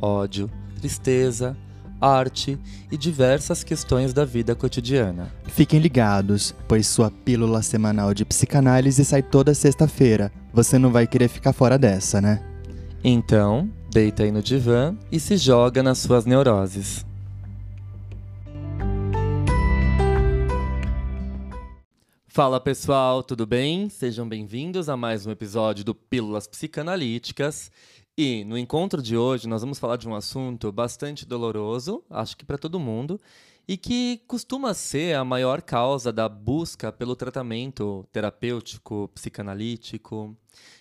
ódio, tristeza, arte e diversas questões da vida cotidiana. Fiquem ligados, pois sua pílula semanal de psicanálise sai toda sexta-feira. Você não vai querer ficar fora dessa, né? Então, deita aí no divã e se joga nas suas neuroses. Fala pessoal, tudo bem? Sejam bem-vindos a mais um episódio do Pílulas Psicanalíticas. E no encontro de hoje nós vamos falar de um assunto bastante doloroso, acho que para todo mundo, e que costuma ser a maior causa da busca pelo tratamento terapêutico, psicanalítico,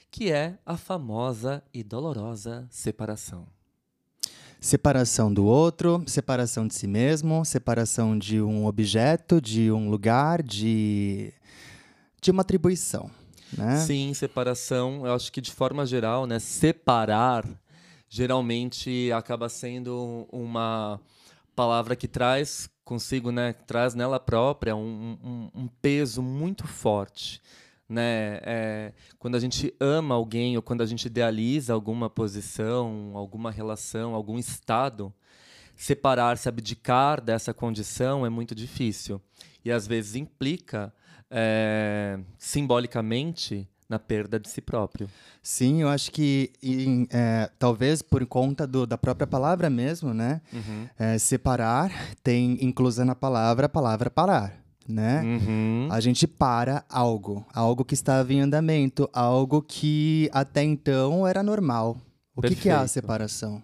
que é a famosa e dolorosa separação. Separação do outro, separação de si mesmo, separação de um objeto, de um lugar, de, de uma atribuição. Né? Sim, separação, eu acho que de forma geral, né, separar geralmente acaba sendo uma palavra que traz consigo, né, traz nela própria um, um, um peso muito forte. Né? É, quando a gente ama alguém ou quando a gente idealiza alguma posição, alguma relação, algum estado, separar-se, abdicar dessa condição é muito difícil. E às vezes implica é, simbolicamente na perda de si próprio. Sim, eu acho que em, é, talvez por conta do, da própria palavra mesmo, né? Uhum. É, separar tem inclusa na palavra a palavra parar. Né? Uhum. A gente para algo, algo que estava em andamento, algo que até então era normal. O que, que é a separação?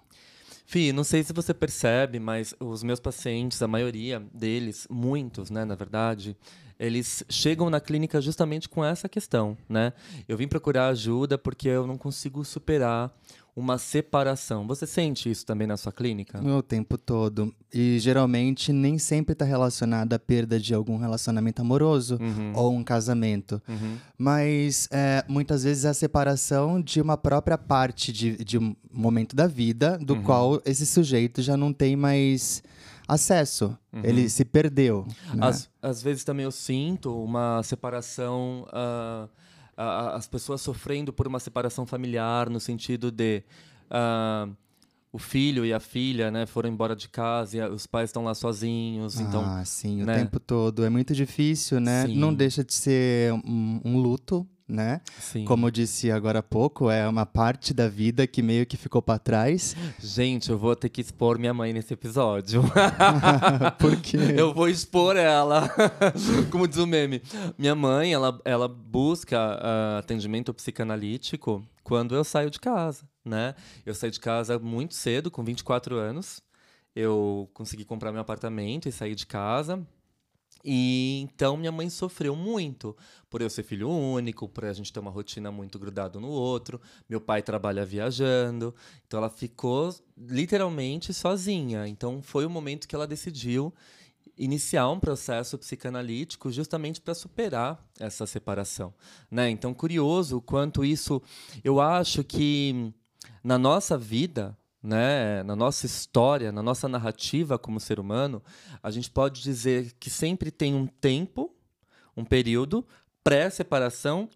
Fih, não sei se você percebe, mas os meus pacientes, a maioria deles, muitos, né, na verdade, eles chegam na clínica justamente com essa questão, né? Eu vim procurar ajuda porque eu não consigo superar uma separação. Você sente isso também na sua clínica? O tempo todo. E geralmente nem sempre está relacionado à perda de algum relacionamento amoroso uhum. ou um casamento. Uhum. Mas é, muitas vezes é a separação de uma própria parte de, de um momento da vida do uhum. qual esse sujeito já não tem mais acesso. Uhum. Ele se perdeu. Né? Às, às, vezes também eu sinto uma separação. Uh, uh, as pessoas sofrendo por uma separação familiar, no sentido de. Uh, o filho e a filha, né, foram embora de casa e os pais estão lá sozinhos. Então, ah, sim, né? o tempo todo. É muito difícil, né? Sim. Não deixa de ser um, um luto, né? Sim. Como eu disse agora há pouco, é uma parte da vida que meio que ficou para trás. Gente, eu vou ter que expor minha mãe nesse episódio. Por quê? Eu vou expor ela. Como diz o meme. Minha mãe, ela, ela busca uh, atendimento psicanalítico quando eu saio de casa, né? Eu saí de casa muito cedo, com 24 anos. Eu consegui comprar meu apartamento e sair de casa e então minha mãe sofreu muito por eu ser filho único, por a gente ter uma rotina muito grudado no outro. Meu pai trabalha viajando, então ela ficou literalmente sozinha. Então foi o momento que ela decidiu iniciar um processo psicanalítico justamente para superar essa separação, né? Então curioso o quanto isso, eu acho que na nossa vida né, na nossa história, na nossa narrativa como ser humano, a gente pode dizer que sempre tem um tempo, um período pré-separação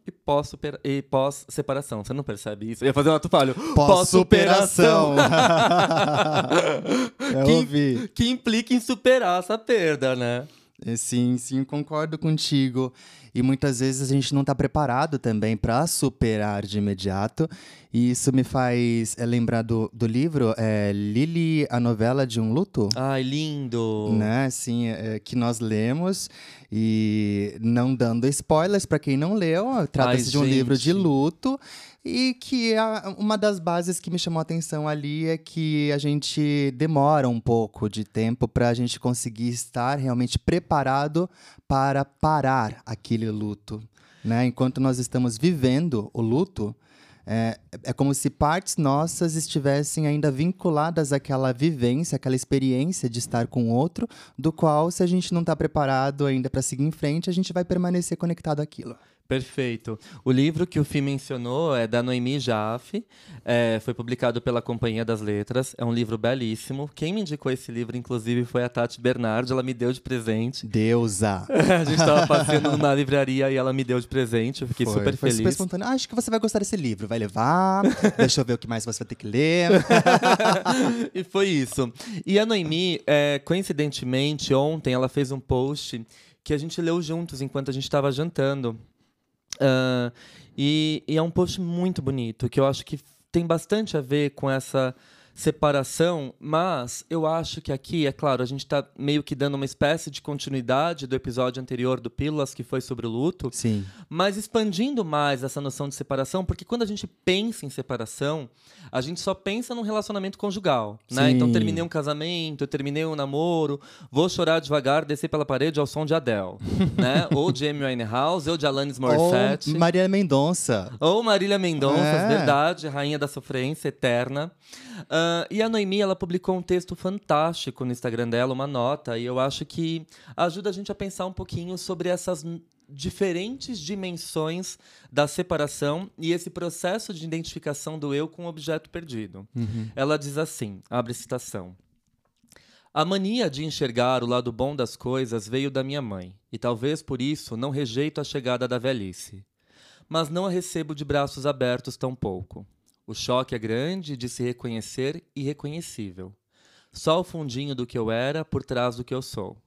e pós-separação. Você não percebe isso? Eu ia fazer um ato falho. Pós-superação. que, que implica em superar essa perda, né? É, sim, sim, concordo contigo. E muitas vezes a gente não está preparado também para superar de imediato. E isso me faz é, lembrar do, do livro é, Lily, a novela de um luto. Ai, lindo! Né, sim, é, que nós lemos. E não dando spoilers para quem não leu, trata-se de um livro de luto. E que a, uma das bases que me chamou a atenção ali é que a gente demora um pouco de tempo para a gente conseguir estar realmente preparado para parar aquele luto. Né? Enquanto nós estamos vivendo o luto, É, é como se partes nossas estivessem ainda vinculadas àquela vivência, àquela experiência de estar com outro, do qual, se a gente não está preparado ainda para seguir em frente, a gente vai permanecer conectado àquilo. Perfeito. O livro que o Fih mencionou é da Noemi Jaffe, é, foi publicado pela Companhia das Letras, é um livro belíssimo. Quem me indicou esse livro, inclusive, foi a Tati Bernardi, ela me deu de presente. Deusa! a gente estava passeando numa livraria e ela me deu de presente, eu fiquei foi, super foi feliz. Super espontâneo. Ah, acho que você vai gostar desse livro, vai levar, deixa eu ver o que mais você vai ter que ler. e foi isso. E a Noemi, é, coincidentemente, ontem ela fez um post que a gente leu juntos enquanto a gente estava jantando. Uh, e, e, é um post muito bonito, que eu acho que tem bastante a ver com essa separação, mas eu acho que aqui, é claro, a gente está meio que dando uma espécie de continuidade do episódio anterior do Pílulas, que foi sobre o luto. Sim. Mas expandindo mais essa noção de separação, porque quando a gente pensa em separação, a gente só pensa num relacionamento conjugal, né? Então terminei um casamento, terminei um namoro, vou chorar devagar, descer pela parede ao som de Adele, né? Ou de Amy Winehouse, ou de Alanis Morissette. Ou Marília Mendonça. Ou Marília Mendonça, é. verdade, rainha da sofrência eterna. Uh, e a Noemi, ela publicou um texto fantástico no Instagram dela, uma nota, e eu acho que ajuda a gente a pensar um pouquinho sobre essas diferentes dimensões da separação e esse processo de identificação do eu com o objeto perdido. Uhum. Ela diz assim, abre citação. A mania de enxergar o lado bom das coisas veio da minha mãe, e talvez por isso não rejeito a chegada da velhice. Mas não a recebo de braços abertos tão pouco. O choque é grande de se reconhecer irreconhecível. Só o fundinho do que eu era por trás do que eu sou.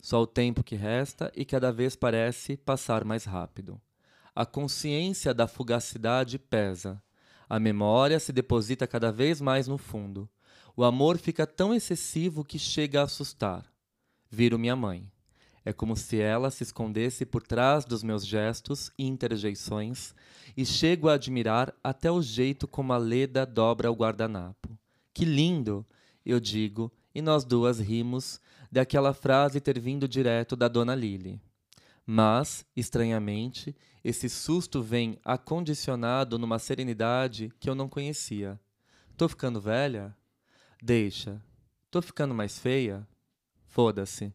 Só o tempo que resta e cada vez parece passar mais rápido. A consciência da fugacidade pesa. A memória se deposita cada vez mais no fundo. O amor fica tão excessivo que chega a assustar. Viro minha mãe. É como se ela se escondesse por trás dos meus gestos e interjeições, e chego a admirar até o jeito como a Leda dobra o guardanapo. Que lindo! Eu digo, e nós duas rimos daquela frase ter vindo direto da dona Lily. Mas, estranhamente, esse susto vem acondicionado numa serenidade que eu não conhecia. Tô ficando velha? Deixa. Tô ficando mais feia? Foda-se.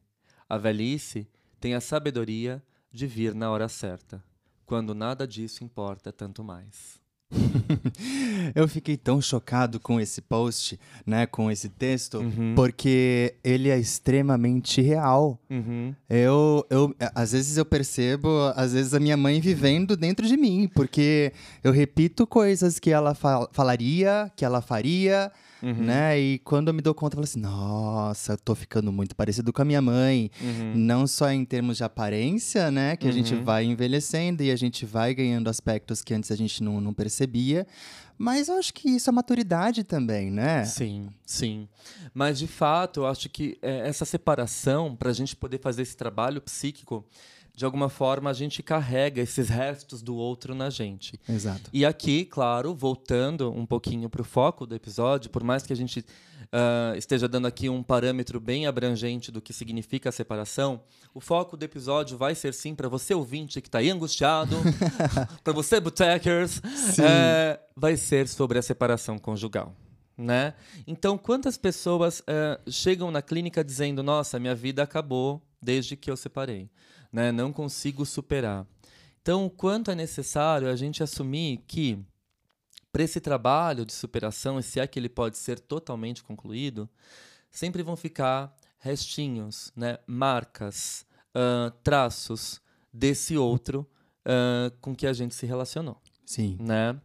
A velhice tem a sabedoria de vir na hora certa, quando nada disso importa tanto mais. eu fiquei tão chocado com esse post, né, com esse texto, uhum. porque ele é extremamente real. Uhum. Eu, eu, às vezes eu percebo, às vezes a minha mãe vivendo dentro de mim, porque eu repito coisas que ela fal falaria, que ela faria, Uhum. Né? E quando eu me dou conta, eu falo assim: nossa, eu tô ficando muito parecido com a minha mãe. Uhum. Não só em termos de aparência, né? Que a gente uhum. vai envelhecendo e a gente vai ganhando aspectos que antes a gente não, não percebia. Mas eu acho que isso é maturidade também, né? Sim, sim. Mas de fato, eu acho que é, essa separação, para a gente poder fazer esse trabalho psíquico, de alguma forma a gente carrega esses restos do outro na gente. Exato. E aqui, claro, voltando um pouquinho para o foco do episódio, por mais que a gente uh, esteja dando aqui um parâmetro bem abrangente do que significa a separação, o foco do episódio vai ser sim para você ouvinte que está aí angustiado, para você botecers, é, vai ser sobre a separação conjugal. Né? Então, quantas pessoas uh, chegam na clínica dizendo: Nossa, minha vida acabou desde que eu separei? né? não consigo superar. Então, o quanto é necessário a gente assumir que, para esse trabalho de superação, se é que ele pode ser totalmente concluído, sempre vão ficar restinhos, né? marcas, uh, traços desse outro uh, com que a gente se relacionou. Sim. Né?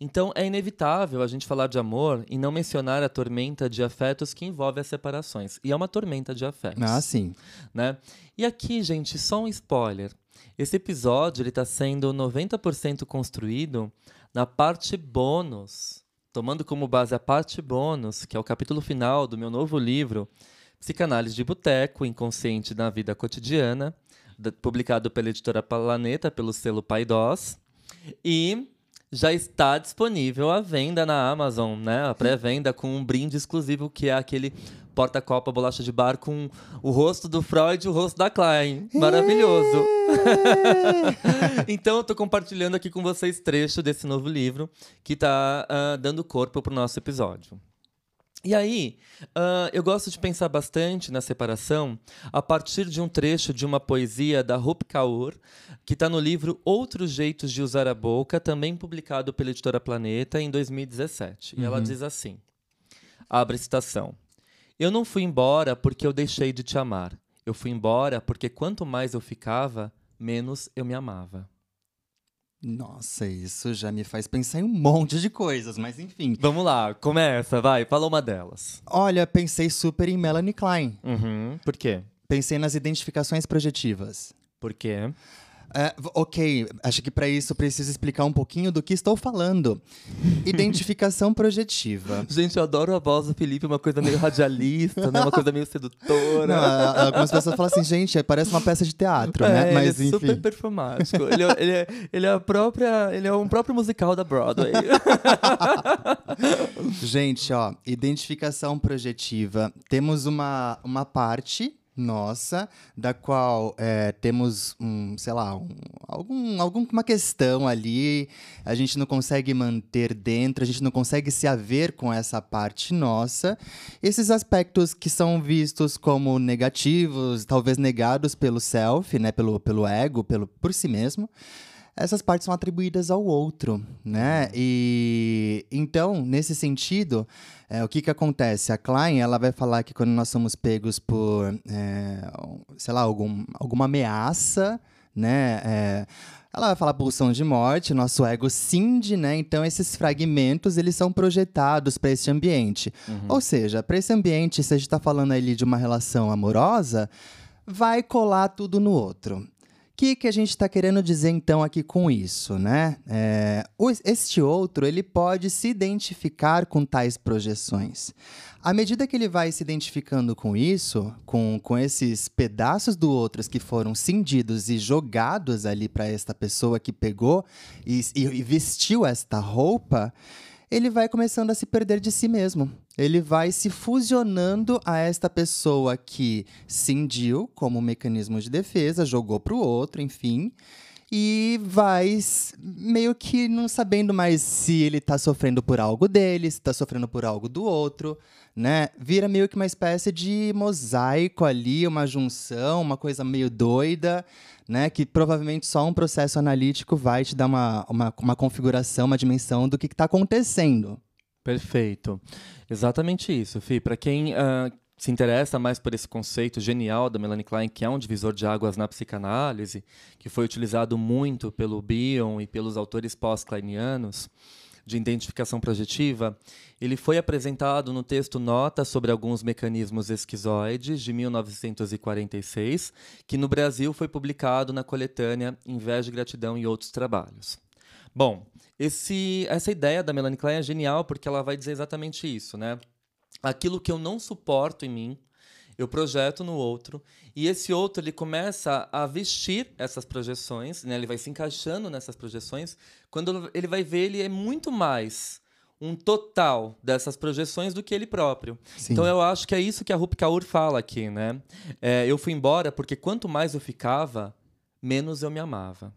Então é inevitável a gente falar de amor e não mencionar a tormenta de afetos que envolve as separações. E é uma tormenta de afetos. Ah, sim. Né? E aqui, gente, só um spoiler. Esse episódio está sendo 90% construído na parte bônus, tomando como base a parte bônus, que é o capítulo final do meu novo livro, Psicanálise de Boteco, Inconsciente na Vida Cotidiana, publicado pela editora Planeta, pelo selo Paidós. E já está disponível à venda na Amazon, né? A pré-venda com um brinde exclusivo que é aquele porta-copa, bolacha de bar com o rosto do Freud e o rosto da Klein. Maravilhoso. então eu tô compartilhando aqui com vocês trecho desse novo livro que tá uh, dando corpo pro nosso episódio. E aí, uh, eu gosto de pensar bastante na separação a partir de um trecho de uma poesia da Rup Kaur, que está no livro Outros Jeitos de Usar a Boca, também publicado pela editora Planeta em 2017. Uhum. E ela uhum. diz assim: abre citação. Eu não fui embora porque eu deixei de te amar. Eu fui embora porque quanto mais eu ficava, menos eu me amava. Nossa, isso já me faz pensar em um monte de coisas, mas enfim. Vamos lá, começa, vai, fala uma delas. Olha, pensei super em Melanie Klein. Uhum, por quê? Pensei nas identificações projetivas. Por quê? É, ok, acho que para isso preciso explicar um pouquinho do que estou falando. Identificação projetiva. Gente, eu adoro a voz do Felipe, uma coisa meio radialista, né? Uma coisa meio sedutora. Não, algumas pessoas falam assim, gente, parece uma peça de teatro, né? é, né? Mas, ele é enfim. super performático. ele, é, ele, é, ele, é a própria, ele é um próprio musical da Broadway. gente, ó, identificação projetiva. Temos uma, uma parte nossa, da qual é, temos um, sei lá, um, algum, alguma questão ali, a gente não consegue manter dentro, a gente não consegue se haver com essa parte nossa. Esses aspectos que são vistos como negativos, talvez negados pelo self, né, pelo, pelo ego, pelo, por si mesmo essas partes são atribuídas ao outro, né? E então, nesse sentido, é, o que que acontece? A Klein, ela vai falar que quando nós somos pegos por, é, sei lá, algum, alguma ameaça, né? É, ela vai falar pulsão de morte, nosso ego cinde, né? Então esses fragmentos eles são projetados para esse ambiente. Uhum. Ou seja, para esse ambiente, se a gente está falando ali de uma relação amorosa, vai colar tudo no outro que, que a gente está querendo dizer então aqui com isso, né? É, este outro ele pode se identificar com tais projeções. À medida que ele vai se identificando com isso, com, com esses pedaços do outro que foram cindidos e jogados ali para esta pessoa que pegou e, e vestiu esta roupa, ele vai começando a se perder de si mesmo. Ele vai se fusionando a esta pessoa que cindiu como mecanismo de defesa, jogou para o outro, enfim e vai meio que não sabendo mais se ele está sofrendo por algo dele, se está sofrendo por algo do outro, né? Vira meio que uma espécie de mosaico ali, uma junção, uma coisa meio doida, né? Que provavelmente só um processo analítico vai te dar uma, uma, uma configuração, uma dimensão do que está acontecendo. Perfeito. Exatamente isso, Fih. Para quem uh, se interessa mais por esse conceito genial da Melanie Klein, que é um divisor de águas na psicanálise, que foi utilizado muito pelo Bion e pelos autores pós-kleinianos, de identificação projetiva, ele foi apresentado no texto Nota sobre alguns mecanismos esquizoides, de 1946, que no Brasil foi publicado na coletânea Inveja, Gratidão e Outros Trabalhos. Bom, esse, essa ideia da Melanie Klein é genial porque ela vai dizer exatamente isso, né? aquilo que eu não suporto em mim, eu projeto no outro e esse outro ele começa a vestir essas projeções, né? Ele vai se encaixando nessas projeções. Quando ele vai ver, ele é muito mais um total dessas projeções do que ele próprio. Sim. Então eu acho que é isso que a Rup Kaur fala aqui, né? É, eu fui embora porque quanto mais eu ficava, menos eu me amava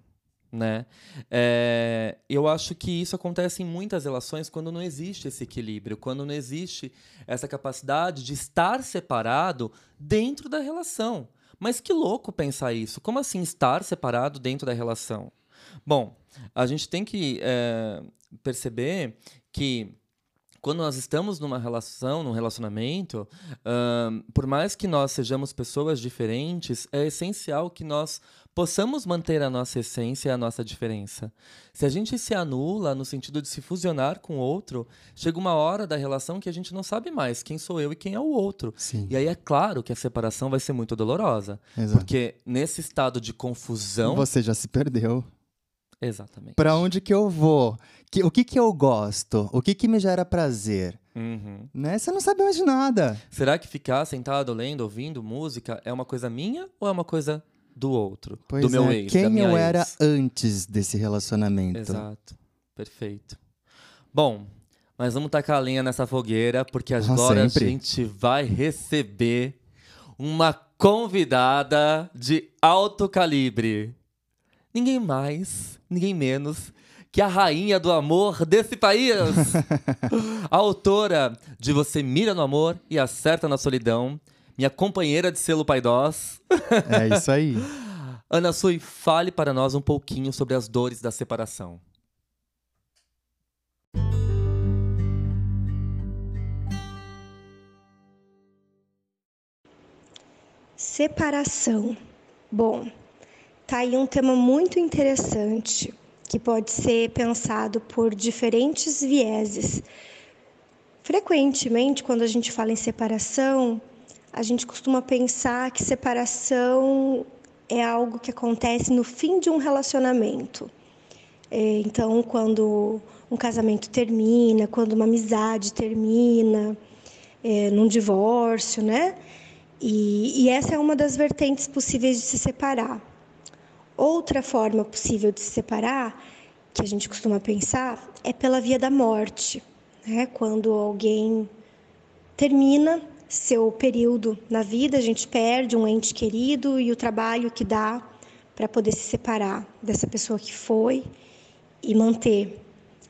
né? É, eu acho que isso acontece em muitas relações quando não existe esse equilíbrio, quando não existe essa capacidade de estar separado dentro da relação. Mas que louco pensar isso! Como assim estar separado dentro da relação? Bom, a gente tem que é, perceber que quando nós estamos numa relação, num relacionamento, uh, por mais que nós sejamos pessoas diferentes, é essencial que nós possamos manter a nossa essência e a nossa diferença. Se a gente se anula no sentido de se fusionar com o outro, chega uma hora da relação que a gente não sabe mais quem sou eu e quem é o outro. Sim. E aí é claro que a separação vai ser muito dolorosa. Exato. Porque nesse estado de confusão. Você já se perdeu. Exatamente. Para onde que eu vou? Que, o que que eu gosto? O que que me gera prazer? Uhum. Né? Você não sabe mais de nada. Será que ficar sentado lendo, ouvindo música é uma coisa minha ou é uma coisa do outro? Pois do meu é. ex? Quem eu ex? era antes desse relacionamento? Exato. Perfeito. Bom, Mas vamos tacar a lenha nessa fogueira, porque agora sempre. a gente vai receber uma convidada de alto calibre. Ninguém mais, ninguém menos que a rainha do amor desse país. a autora de Você Mira no Amor e Acerta na Solidão. Minha companheira de selo Paidós. É isso aí. Ana Sui, fale para nós um pouquinho sobre as dores da separação. Separação. Bom, tá aí um tema muito interessante que pode ser pensado por diferentes vieses. Frequentemente, quando a gente fala em separação, a gente costuma pensar que separação é algo que acontece no fim de um relacionamento. É, então, quando um casamento termina, quando uma amizade termina, é, num divórcio, né? E, e essa é uma das vertentes possíveis de se separar. Outra forma possível de se separar, que a gente costuma pensar, é pela via da morte. Né? Quando alguém termina seu período na vida, a gente perde um ente querido e o trabalho que dá para poder se separar dessa pessoa que foi e manter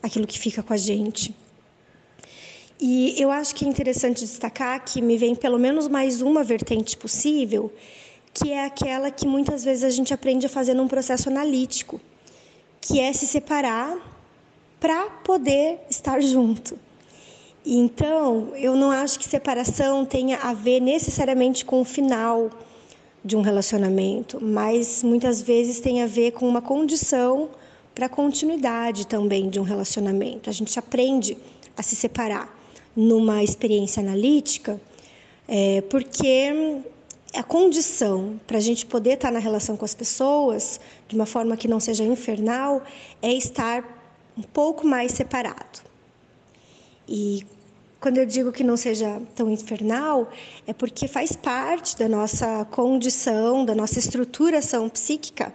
aquilo que fica com a gente. E eu acho que é interessante destacar que me vem pelo menos mais uma vertente possível, que é aquela que muitas vezes a gente aprende a fazer num processo analítico, que é se separar para poder estar junto. Então, eu não acho que separação tenha a ver necessariamente com o final de um relacionamento, mas muitas vezes tem a ver com uma condição para a continuidade também de um relacionamento. A gente aprende a se separar numa experiência analítica, é, porque a condição para a gente poder estar na relação com as pessoas de uma forma que não seja infernal é estar um pouco mais separado. E quando eu digo que não seja tão infernal, é porque faz parte da nossa condição, da nossa estruturação psíquica,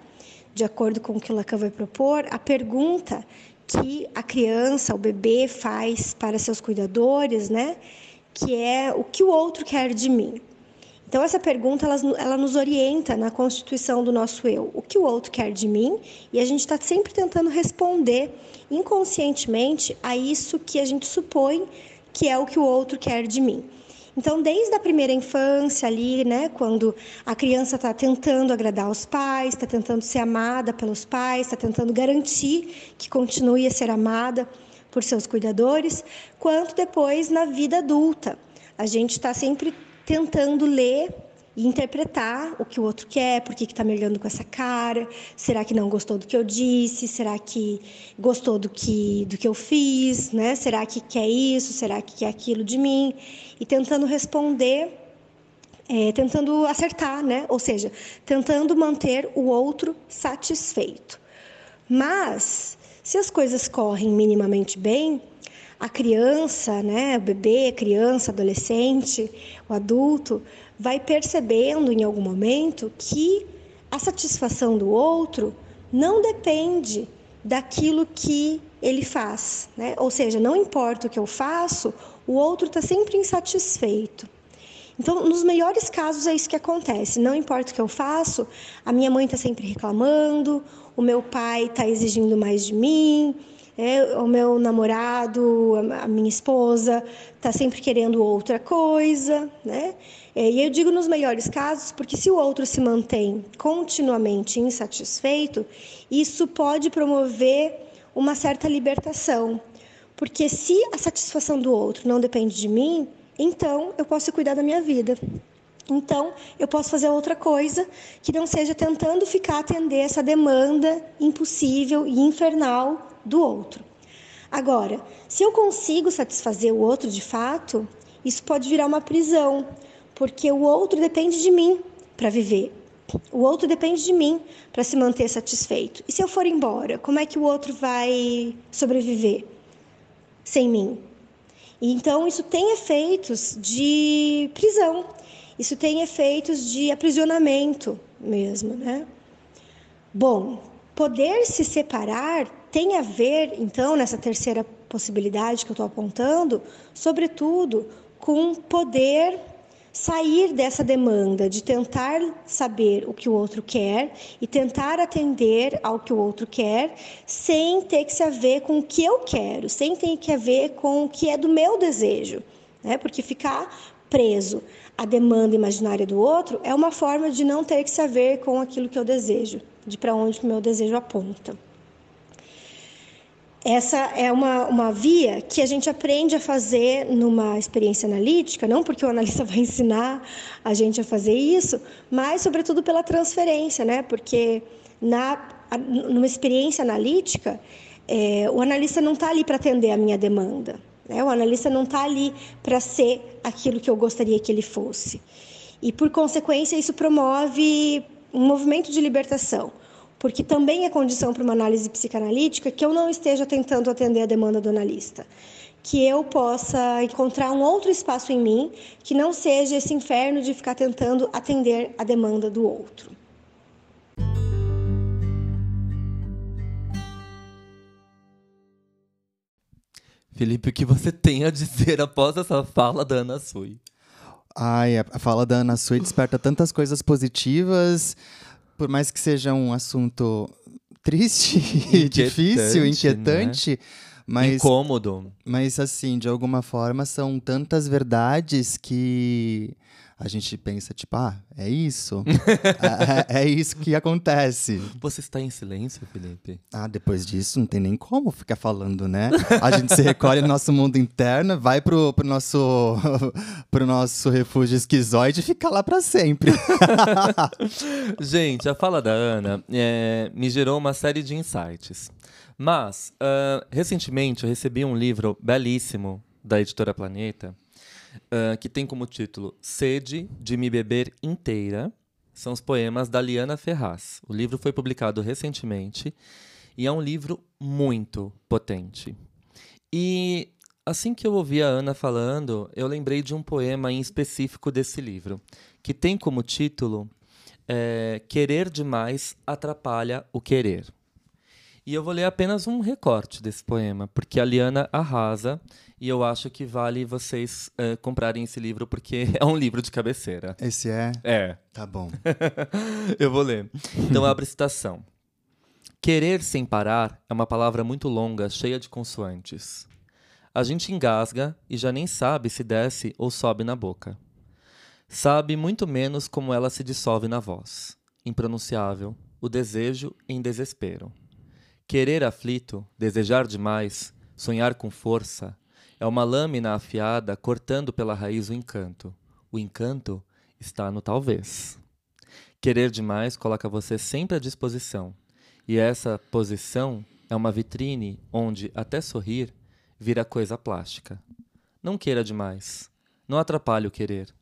de acordo com o que o Lacan vai propor, a pergunta que a criança, o bebê faz para seus cuidadores, né? Que é o que o outro quer de mim. Então essa pergunta ela, ela nos orienta na constituição do nosso eu, o que o outro quer de mim, e a gente está sempre tentando responder inconscientemente a isso que a gente supõe que é o que o outro quer de mim. Então, desde a primeira infância ali, né, quando a criança está tentando agradar os pais, está tentando ser amada pelos pais, está tentando garantir que continue a ser amada por seus cuidadores, quanto depois na vida adulta. A gente está sempre tentando ler e interpretar o que o outro quer, por que está me olhando com essa cara, será que não gostou do que eu disse, será que gostou do que, do que eu fiz, né? será que quer isso, será que quer aquilo de mim, e tentando responder, é, tentando acertar, né? ou seja, tentando manter o outro satisfeito. Mas, se as coisas correm minimamente bem, a criança, né, o bebê, a criança, adolescente, o adulto, vai percebendo em algum momento que a satisfação do outro não depende daquilo que ele faz, né? Ou seja, não importa o que eu faço, o outro está sempre insatisfeito. Então, nos melhores casos é isso que acontece. Não importa o que eu faço, a minha mãe está sempre reclamando, o meu pai está exigindo mais de mim, é, o meu namorado, a minha esposa está sempre querendo outra coisa, né? É, e eu digo nos melhores casos, porque se o outro se mantém continuamente insatisfeito, isso pode promover uma certa libertação. Porque se a satisfação do outro não depende de mim, então eu posso cuidar da minha vida. Então, eu posso fazer outra coisa que não seja tentando ficar atender essa demanda impossível e infernal do outro. Agora, se eu consigo satisfazer o outro de fato, isso pode virar uma prisão, porque o outro depende de mim para viver. O outro depende de mim para se manter satisfeito. E se eu for embora, como é que o outro vai sobreviver sem mim? então isso tem efeitos de prisão. Isso tem efeitos de aprisionamento mesmo, né? Bom, poder se separar tem a ver, então, nessa terceira possibilidade que eu estou apontando, sobretudo com poder sair dessa demanda de tentar saber o que o outro quer e tentar atender ao que o outro quer, sem ter que se haver com o que eu quero, sem ter que haver com o que é do meu desejo, né? Porque ficar preso à demanda imaginária do outro é uma forma de não ter que se haver com aquilo que eu desejo, de para onde o meu desejo aponta. Essa é uma, uma via que a gente aprende a fazer numa experiência analítica, não porque o analista vai ensinar a gente a fazer isso, mas, sobretudo, pela transferência, né? Porque na, numa experiência analítica, é, o analista não está ali para atender a minha demanda. Né? O analista não está ali para ser aquilo que eu gostaria que ele fosse. E, por consequência, isso promove um movimento de libertação porque também é condição para uma análise psicanalítica que eu não esteja tentando atender a demanda do analista. Que eu possa encontrar um outro espaço em mim que não seja esse inferno de ficar tentando atender a demanda do outro. Felipe, o que você tem a dizer após essa fala da Ana Sui? Ai, a fala da Ana Sui desperta tantas coisas positivas por mais que seja um assunto triste, difícil, inquietante, né? mas incômodo. Mas assim, de alguma forma são tantas verdades que a gente pensa, tipo, ah, é isso. é, é, isso que acontece. Você está em silêncio, Felipe? Ah, depois disso não tem nem como ficar falando, né? A gente se recolhe no nosso mundo interno, vai pro, pro, nosso, pro nosso refúgio esquizoide e fica lá para sempre. gente, a fala da Ana é, me gerou uma série de insights. Mas, uh, recentemente, eu recebi um livro belíssimo da editora Planeta uh, que tem como título Sede de Me Beber Inteira. São os poemas da Liana Ferraz. O livro foi publicado recentemente e é um livro muito potente. E assim que eu ouvi a Ana falando, eu lembrei de um poema em específico desse livro, que tem como título é, Querer demais atrapalha o querer. E eu vou ler apenas um recorte desse poema, porque a Liana arrasa e eu acho que vale vocês uh, comprarem esse livro porque é um livro de cabeceira. Esse é? É. Tá bom. eu vou ler. Então abre citação. Querer sem parar é uma palavra muito longa, cheia de consoantes. A gente engasga e já nem sabe se desce ou sobe na boca. Sabe muito menos como ela se dissolve na voz. Impronunciável, o desejo em desespero. Querer aflito, desejar demais, sonhar com força, é uma lâmina afiada cortando pela raiz o encanto. O encanto está no talvez. Querer demais coloca você sempre à disposição. E essa posição é uma vitrine onde até sorrir vira coisa plástica. Não queira demais. Não atrapalhe o querer.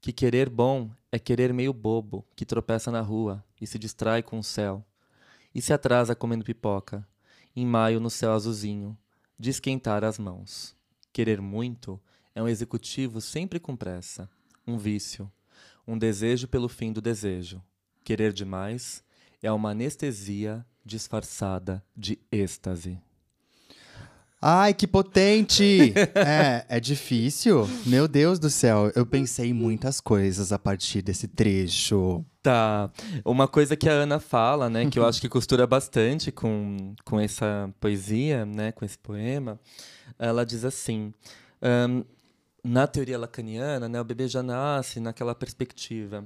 Que querer bom é querer meio bobo, que tropeça na rua e se distrai com o céu. E se atrasa comendo pipoca, em maio no céu azulzinho, de esquentar as mãos. Querer muito é um executivo sempre com pressa, um vício, um desejo pelo fim do desejo. Querer demais é uma anestesia disfarçada de êxtase. Ai, que potente! é, é difícil. Meu Deus do céu, eu pensei em muitas coisas a partir desse trecho. Tá. Uma coisa que a Ana fala, né, que eu acho que costura bastante com, com essa poesia, né, com esse poema, ela diz assim: um, na teoria lacaniana, né, o bebê já nasce naquela perspectiva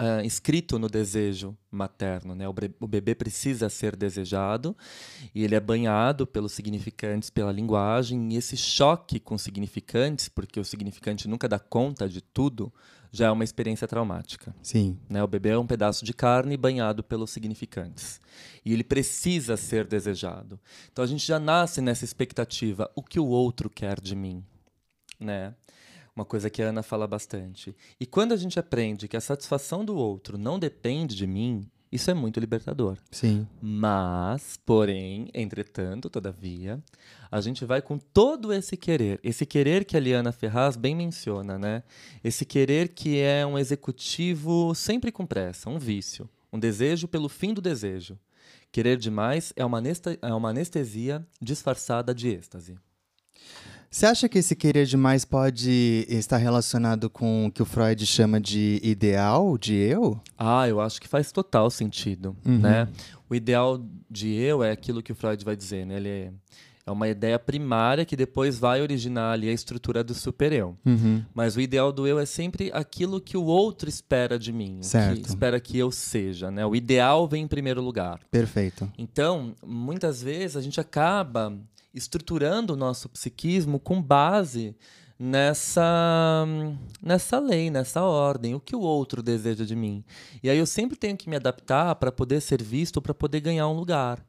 uh, escrito no desejo materno. Né? O, o, bebê precisa ser desejado e ele é banhado pelos significantes, pela linguagem, e esse choque com significantes, porque o significante nunca dá conta de tudo, já é uma experiência traumática. Sim. Né? O bebê é um pedaço de carne banhado pelos significantes. E ele precisa ser desejado. Então a gente já nasce nessa expectativa: o que o outro quer de mim? Né? Uma coisa que a Ana fala bastante. E quando a gente aprende que a satisfação do outro não depende de mim, isso é muito libertador. Sim. Mas, porém, entretanto, todavia, a gente vai com todo esse querer, esse querer que a Liana Ferraz bem menciona, né? Esse querer que é um executivo sempre com pressa, um vício, um desejo pelo fim do desejo. Querer demais é uma, é uma anestesia disfarçada de êxtase. Você acha que esse querer demais pode estar relacionado com o que o Freud chama de ideal de eu? Ah, eu acho que faz total sentido, uhum. né? O ideal de eu é aquilo que o Freud vai dizer, né? Ele é, uma ideia primária que depois vai originar ali a estrutura do super-eu. Uhum. Mas o ideal do eu é sempre aquilo que o outro espera de mim, certo. que espera que eu seja, né? O ideal vem em primeiro lugar. Perfeito. Então, muitas vezes a gente acaba estruturando o nosso psiquismo com base nessa nessa lei, nessa ordem, o que o outro deseja de mim. E aí eu sempre tenho que me adaptar para poder ser visto, para poder ganhar um lugar.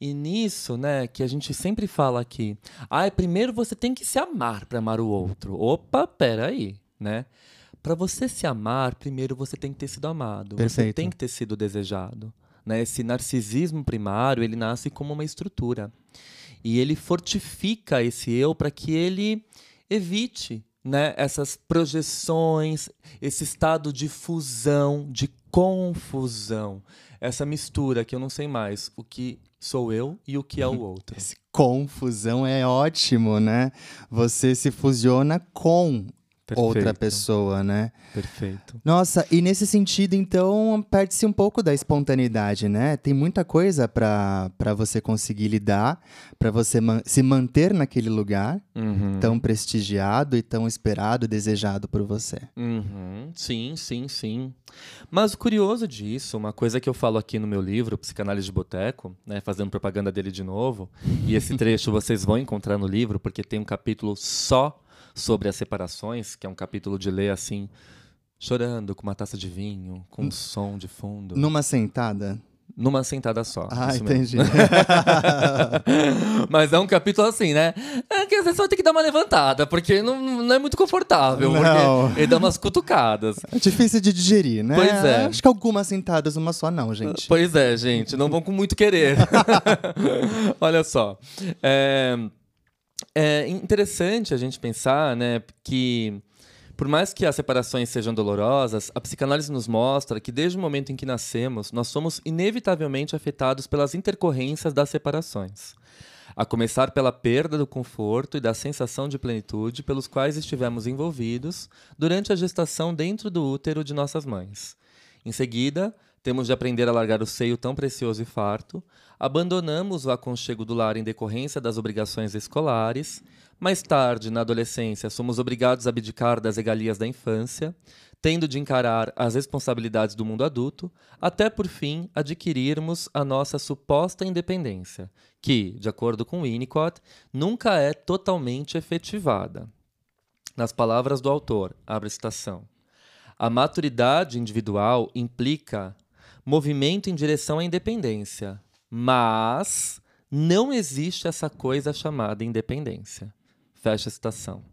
E nisso, né, que a gente sempre fala aqui, ah, primeiro você tem que se amar para amar o outro. Opa, pera aí, né? Para você se amar, primeiro você tem que ter sido amado. Perfeito. Você tem que ter sido desejado. Né? Esse narcisismo primário, ele nasce como uma estrutura. E ele fortifica esse eu para que ele evite né, essas projeções, esse estado de fusão, de confusão, essa mistura que eu não sei mais o que sou eu e o que é o outro. Esse confusão é ótimo, né? Você se fusiona com Perfeito. outra pessoa, né? Perfeito. Nossa, e nesse sentido, então, perde-se um pouco da espontaneidade, né? Tem muita coisa para você conseguir lidar, para você man se manter naquele lugar uhum. tão prestigiado e tão esperado, desejado por você. Uhum. Sim, sim, sim. Mas o curioso disso, uma coisa que eu falo aqui no meu livro, Psicanálise de Boteco, né, fazendo propaganda dele de novo, e esse trecho vocês vão encontrar no livro, porque tem um capítulo só sobre as separações, que é um capítulo de ler assim, chorando com uma taça de vinho, com um som de fundo. Numa sentada? Numa sentada só. Ah, entendi. Mas é um capítulo assim, né? É que às vezes você vai ter que dar uma levantada, porque não, não é muito confortável. Não. Porque ele dá umas cutucadas. É difícil de digerir, né? Pois é. Acho que algumas sentadas, uma só não, gente. Pois é, gente. Não vão com muito querer. Olha só. É... É interessante a gente pensar né, que, por mais que as separações sejam dolorosas, a psicanálise nos mostra que, desde o momento em que nascemos, nós somos inevitavelmente afetados pelas intercorrências das separações. A começar pela perda do conforto e da sensação de plenitude pelos quais estivemos envolvidos durante a gestação dentro do útero de nossas mães. Em seguida, temos de aprender a largar o seio tão precioso e farto, abandonamos o aconchego do lar em decorrência das obrigações escolares, mais tarde, na adolescência, somos obrigados a abdicar das regalias da infância, tendo de encarar as responsabilidades do mundo adulto, até por fim adquirirmos a nossa suposta independência, que, de acordo com Winnicott, nunca é totalmente efetivada. Nas palavras do autor, abre citação. A maturidade individual implica movimento em direção à independência. Mas não existe essa coisa chamada independência. Fecha a citação.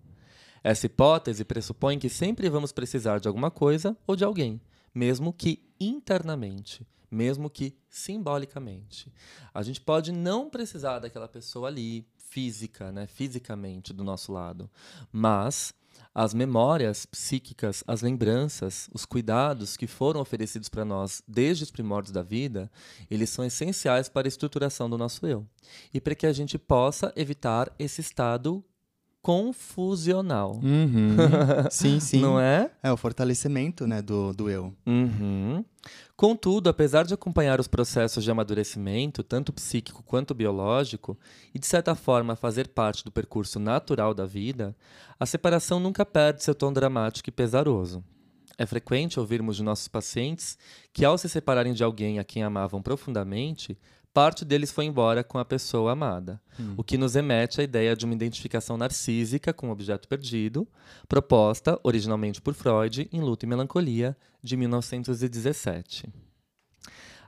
Essa hipótese pressupõe que sempre vamos precisar de alguma coisa ou de alguém, mesmo que internamente, mesmo que simbolicamente. A gente pode não precisar daquela pessoa ali, física, né, fisicamente do nosso lado, mas as memórias psíquicas, as lembranças, os cuidados que foram oferecidos para nós desde os primórdios da vida, eles são essenciais para a estruturação do nosso eu. E para que a gente possa evitar esse estado confusional. Uhum. Sim, sim. Não é? É o fortalecimento né, do, do eu. Uhum. Contudo, apesar de acompanhar os processos de amadurecimento, tanto psíquico quanto biológico, e de certa forma fazer parte do percurso natural da vida, a separação nunca perde seu tom dramático e pesaroso. É frequente ouvirmos de nossos pacientes que, ao se separarem de alguém a quem amavam profundamente, parte deles foi embora com a pessoa amada, hum. o que nos remete à ideia de uma identificação narcísica com o objeto perdido, proposta originalmente por Freud em Luto e Melancolia, de 1917.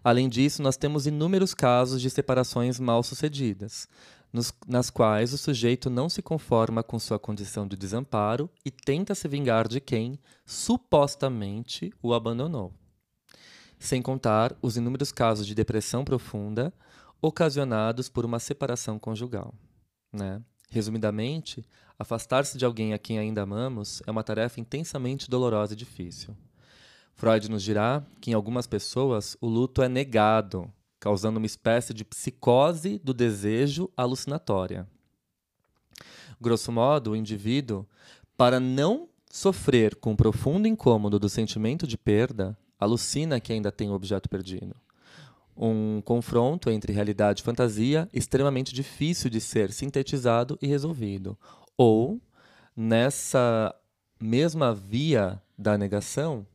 Além disso, nós temos inúmeros casos de separações mal sucedidas, nos, nas quais o sujeito não se conforma com sua condição de desamparo e tenta se vingar de quem supostamente o abandonou sem contar os inúmeros casos de depressão profunda ocasionados por uma separação conjugal. Né? Resumidamente, afastar-se de alguém a quem ainda amamos é uma tarefa intensamente dolorosa e difícil. Freud nos dirá que em algumas pessoas o luto é negado, causando uma espécie de psicose do desejo alucinatória. Grosso modo, o indivíduo, para não sofrer com o profundo incômodo do sentimento de perda, alucina que ainda tem o objeto perdido. Um confronto entre realidade e fantasia extremamente difícil de ser sintetizado e resolvido. Ou, nessa mesma via da negação,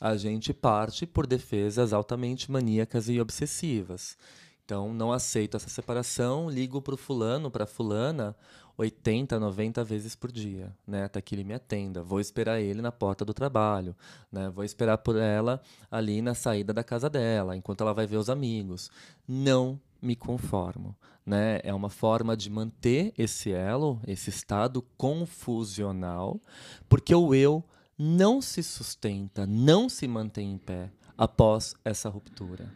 a gente parte por defesas altamente maníacas e obsessivas. Então, não aceito essa separação, ligo para o fulano, para fulana, 80, 90 vezes por dia, né? Até que ele me atenda. Vou esperar ele na porta do trabalho, né? Vou esperar por ela ali na saída da casa dela, enquanto ela vai ver os amigos. Não me conformo, né? É uma forma de manter esse elo, esse estado confusional, porque o eu não se sustenta, não se mantém em pé após essa ruptura.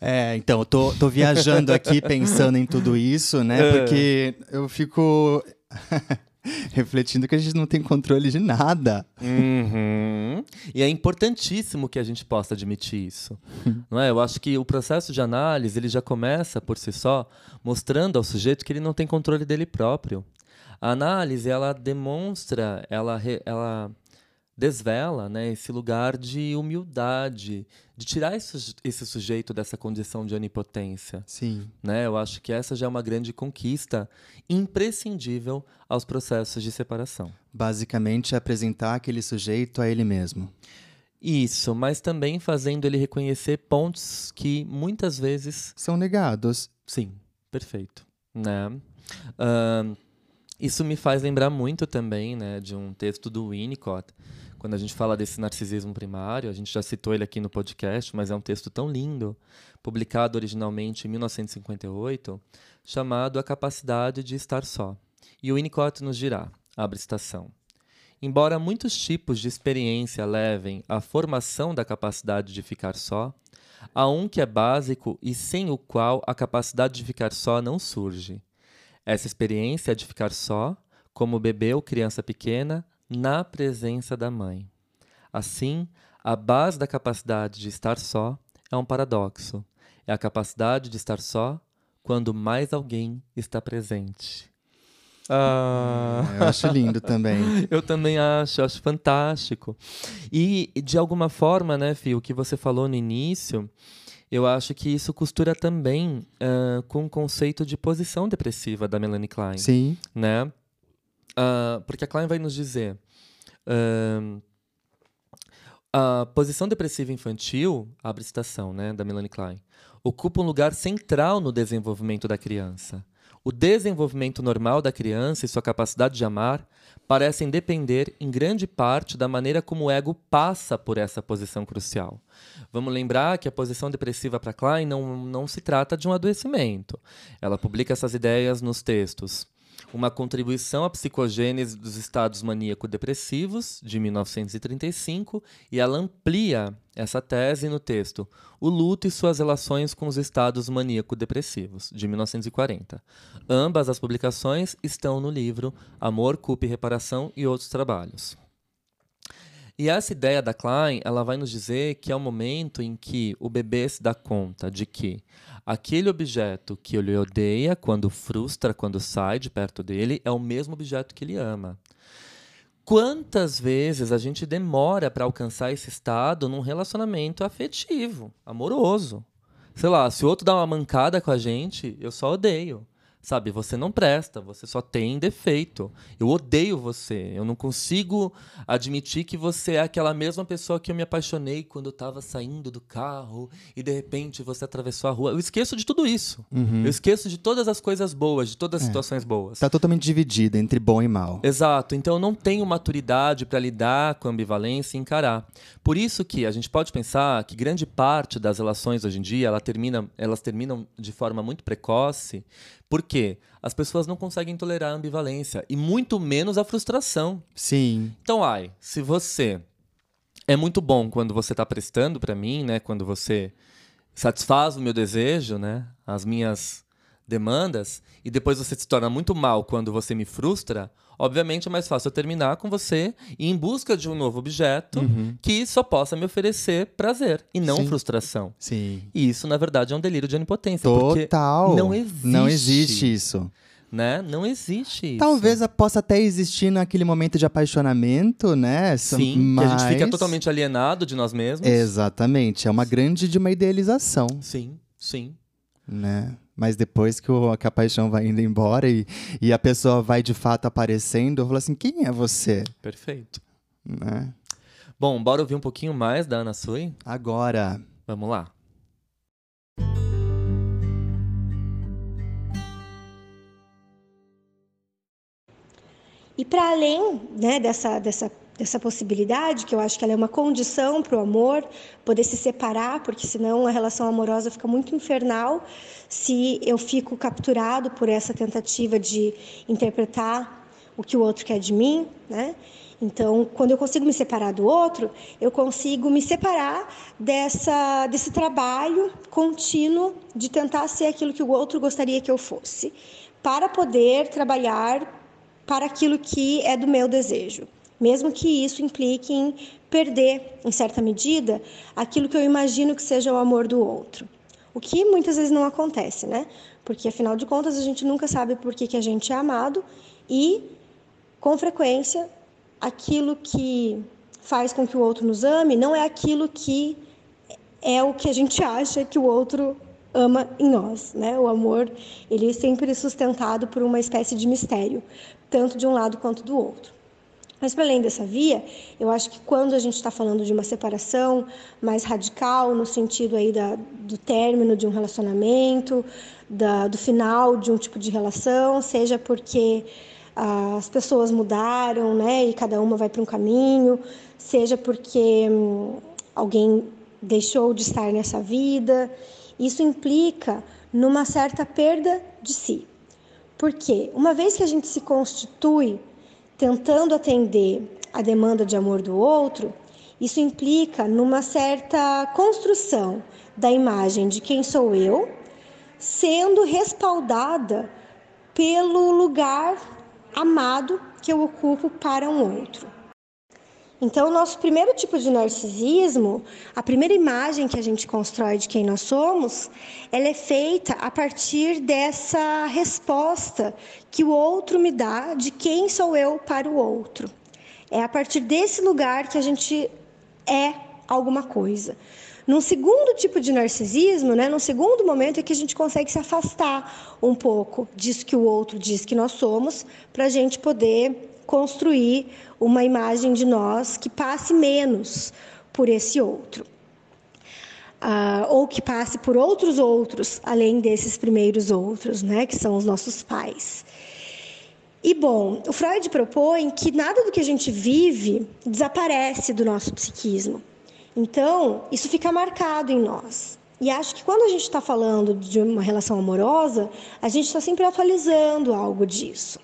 É, então, eu tô, tô viajando aqui pensando em tudo isso, né? É. Porque eu fico refletindo que a gente não tem controle de nada. Uhum. E é importantíssimo que a gente possa admitir isso. não é? Eu acho que o processo de análise ele já começa por si só mostrando ao sujeito que ele não tem controle dele próprio. A análise ela demonstra, ela, ela desvela né, esse lugar de humildade, de tirar esse, esse sujeito dessa condição de onipotência. Sim. Né? Eu acho que essa já é uma grande conquista imprescindível aos processos de separação. Basicamente, apresentar aquele sujeito a ele mesmo. Isso, mas também fazendo ele reconhecer pontos que muitas vezes são negados. Sim, perfeito. Né? Uh, isso me faz lembrar muito também né, de um texto do Winnicott, quando a gente fala desse narcisismo primário, a gente já citou ele aqui no podcast, mas é um texto tão lindo, publicado originalmente em 1958, chamado A Capacidade de Estar Só. E o Winnicott nos dirá, abre citação, Embora muitos tipos de experiência levem à formação da capacidade de ficar só, há um que é básico e sem o qual a capacidade de ficar só não surge. Essa experiência de ficar só, como bebê ou criança pequena, na presença da mãe. Assim, a base da capacidade de estar só é um paradoxo. É a capacidade de estar só quando mais alguém está presente. Ah. Eu acho lindo também. eu também acho, acho fantástico. E, de alguma forma, né, Fio, o que você falou no início, eu acho que isso costura também uh, com o conceito de posição depressiva da Melanie Klein. Sim. Né? Uh, porque a Klein vai nos dizer. Uh, a posição depressiva infantil, abre citação, né, da Melanie Klein, ocupa um lugar central no desenvolvimento da criança. O desenvolvimento normal da criança e sua capacidade de amar parecem depender, em grande parte, da maneira como o ego passa por essa posição crucial. Vamos lembrar que a posição depressiva para Klein não, não se trata de um adoecimento. Ela publica essas ideias nos textos uma contribuição à psicogênese dos estados maníaco-depressivos, de 1935, e ela amplia essa tese no texto O luto e suas relações com os estados maníaco-depressivos, de 1940. Ambas as publicações estão no livro Amor, Culpa e Reparação e Outros Trabalhos. E essa ideia da Klein, ela vai nos dizer que é o momento em que o bebê se dá conta de que aquele objeto que ele odeia, quando frustra, quando sai de perto dele, é o mesmo objeto que ele ama. Quantas vezes a gente demora para alcançar esse estado num relacionamento afetivo, amoroso? Sei lá, se o outro dá uma mancada com a gente, eu só odeio. Sabe, você não presta, você só tem defeito. Eu odeio você. Eu não consigo admitir que você é aquela mesma pessoa que eu me apaixonei quando eu estava saindo do carro e de repente você atravessou a rua. Eu esqueço de tudo isso. Uhum. Eu esqueço de todas as coisas boas, de todas as é. situações boas. Está totalmente dividida entre bom e mal. Exato. Então eu não tenho maturidade para lidar com a ambivalência e encarar. Por isso que a gente pode pensar que grande parte das relações hoje em dia ela termina, elas terminam de forma muito precoce por quê? As pessoas não conseguem tolerar a ambivalência e muito menos a frustração. Sim. Então, ai, se você é muito bom quando você está prestando para mim, né? Quando você satisfaz o meu desejo, né? As minhas demandas e depois você se torna muito mal quando você me frustra, obviamente é mais fácil eu terminar com você e ir em busca de um novo objeto Uhum. que só possa me oferecer prazer e não Sim. frustração. Sim. E isso, na verdade, é um delírio de onipotência. porque Total. não existe. Não existe isso. Né? Não existe isso. Talvez possa até existir naquele momento de apaixonamento, né? Sim, mas... que a gente fica totalmente alienado de nós mesmos. Exatamente. É uma grande de uma idealização, Sim, sim. né? Mas depois que, o, que a paixão vai indo embora e, e a pessoa vai de fato aparecendo, eu falo assim, quem é você? Perfeito. Né? Bom, bora ouvir um pouquinho mais da Ana Sui? Agora, Vamos lá. E para além né, dessa, dessa, dessa possibilidade, que eu acho que ela é uma condição para o amor, poder se separar, porque senão a relação amorosa fica muito infernal se eu fico capturado por essa tentativa de interpretar o que o outro quer de mim, né? Então, quando eu consigo me separar do outro, eu consigo me separar dessa, desse trabalho contínuo de tentar ser aquilo que o outro gostaria que eu fosse, para poder trabalhar para aquilo que é do meu desejo, mesmo que isso implique em perder, em certa medida, aquilo que eu imagino que seja o amor do outro. O que muitas vezes não acontece, né? Porque afinal de contas a gente nunca sabe por que, que a gente é amado e, com frequência, aquilo que faz com que o outro nos ame não é aquilo que é o que a gente acha que o outro ama em nós, né? O amor, ele é sempre sustentado por uma espécie de mistério, tanto de um lado quanto do outro. Mas para além dessa via, eu acho que quando a gente está falando de uma separação mais radical, no sentido aí da, do término de um relacionamento, da, do final de um tipo de relação, seja porque ah, as pessoas mudaram, né, e cada uma vai para um caminho, seja porque hum, alguém deixou de estar nessa vida, isso implica numa certa perda de si. Porque uma vez que a gente se constitui tentando atender a demanda de amor do outro, isso implica numa certa construção da imagem de quem sou eu, sendo respaldada pelo lugar amado que eu ocupo para um outro. Então, o nosso primeiro tipo de narcisismo, a primeira imagem que a gente constrói de quem nós somos, ela é feita a partir dessa resposta que o outro me dá de quem sou eu para o outro. É a partir desse lugar que a gente é alguma coisa. Num segundo tipo de narcisismo, né, num segundo momento, é que a gente consegue se afastar um pouco disso que o outro diz que nós somos, para a gente poder construir uma imagem de nós que passe menos por esse outro. Ah, ou que passe por outros outros, além desses primeiros outros, né, que são os nossos pais. E bom, o Freud propõe que nada do que a gente vive desaparece do nosso psiquismo. Então, isso fica marcado em nós. E acho que quando a gente está falando de uma relação amorosa, a gente está sempre atualizando algo disso.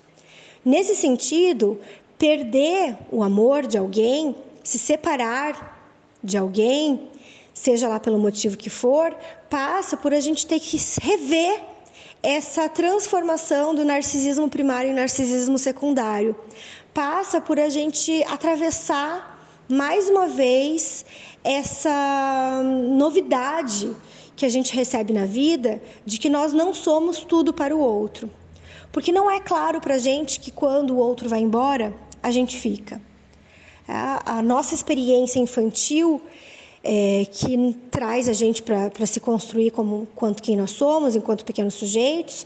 Nesse sentido, perder o amor de alguém, se separar de alguém, seja lá pelo motivo que for, passa por a gente ter que rever essa transformação do narcisismo primário em narcisismo secundário. Passa por a gente atravessar mais uma vez essa novidade que a gente recebe na vida de que nós não somos tudo para o outro. Porque não é claro para a gente que quando o outro vai embora, a gente fica. A, a nossa experiência infantil, é, que traz a gente para se construir como quanto quem nós somos, enquanto pequenos sujeitos,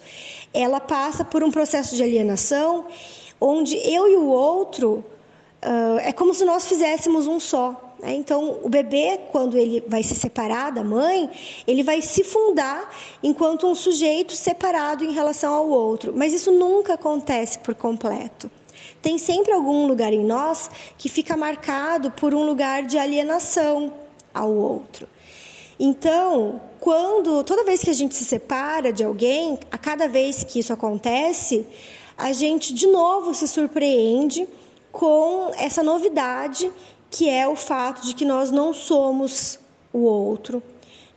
ela passa por um processo de alienação, onde eu e o outro uh, é como se nós fizéssemos um só. Né? Então, o bebê, quando ele vai se separar da mãe, ele vai se fundar enquanto um sujeito separado em relação ao outro. Mas isso nunca acontece por completo. Tem sempre algum lugar em nós que fica marcado por um lugar de alienação ao outro. Então, quando toda vez que a gente se separa de alguém, a cada vez que isso acontece, a gente de novo se surpreende com essa novidade que é o fato de que nós não somos o outro,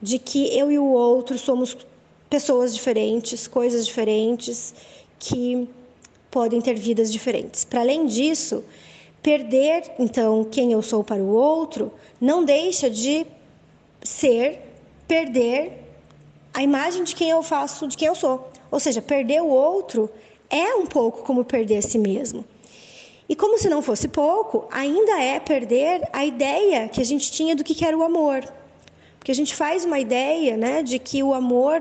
de que eu e o outro somos pessoas diferentes, coisas diferentes, que podem ter vidas diferentes. Para além disso, perder então quem eu sou para o outro não deixa de ser perder a imagem de quem eu faço, de quem eu sou. Ou seja, perder o outro é um pouco como perder a si mesmo. E como se não fosse pouco, ainda é perder a ideia que a gente tinha do que era o amor. Porque a gente faz uma ideia né, de que o amor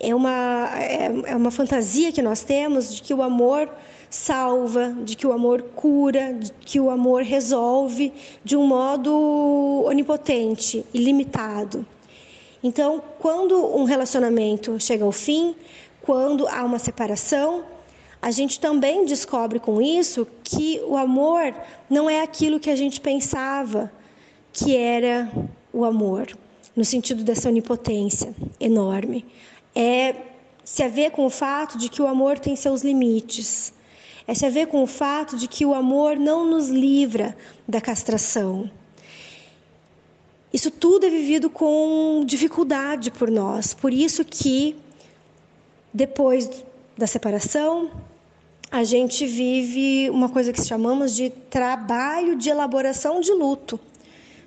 é uma, é, é uma fantasia que nós temos de que o amor salva, de que o amor cura, de que o amor resolve de um modo onipotente, ilimitado. Então, quando um relacionamento chega ao fim, quando há uma separação, a gente também descobre com isso que o amor não é aquilo que a gente pensava que era o amor, no sentido dessa onipotência enorme. É se a ver com o fato de que o amor tem seus limites. É se a ver com o fato de que o amor não nos livra da castração. Isso tudo é vivido com dificuldade por nós. Por isso que depois da separação, a gente vive uma coisa que chamamos de trabalho de elaboração de luto.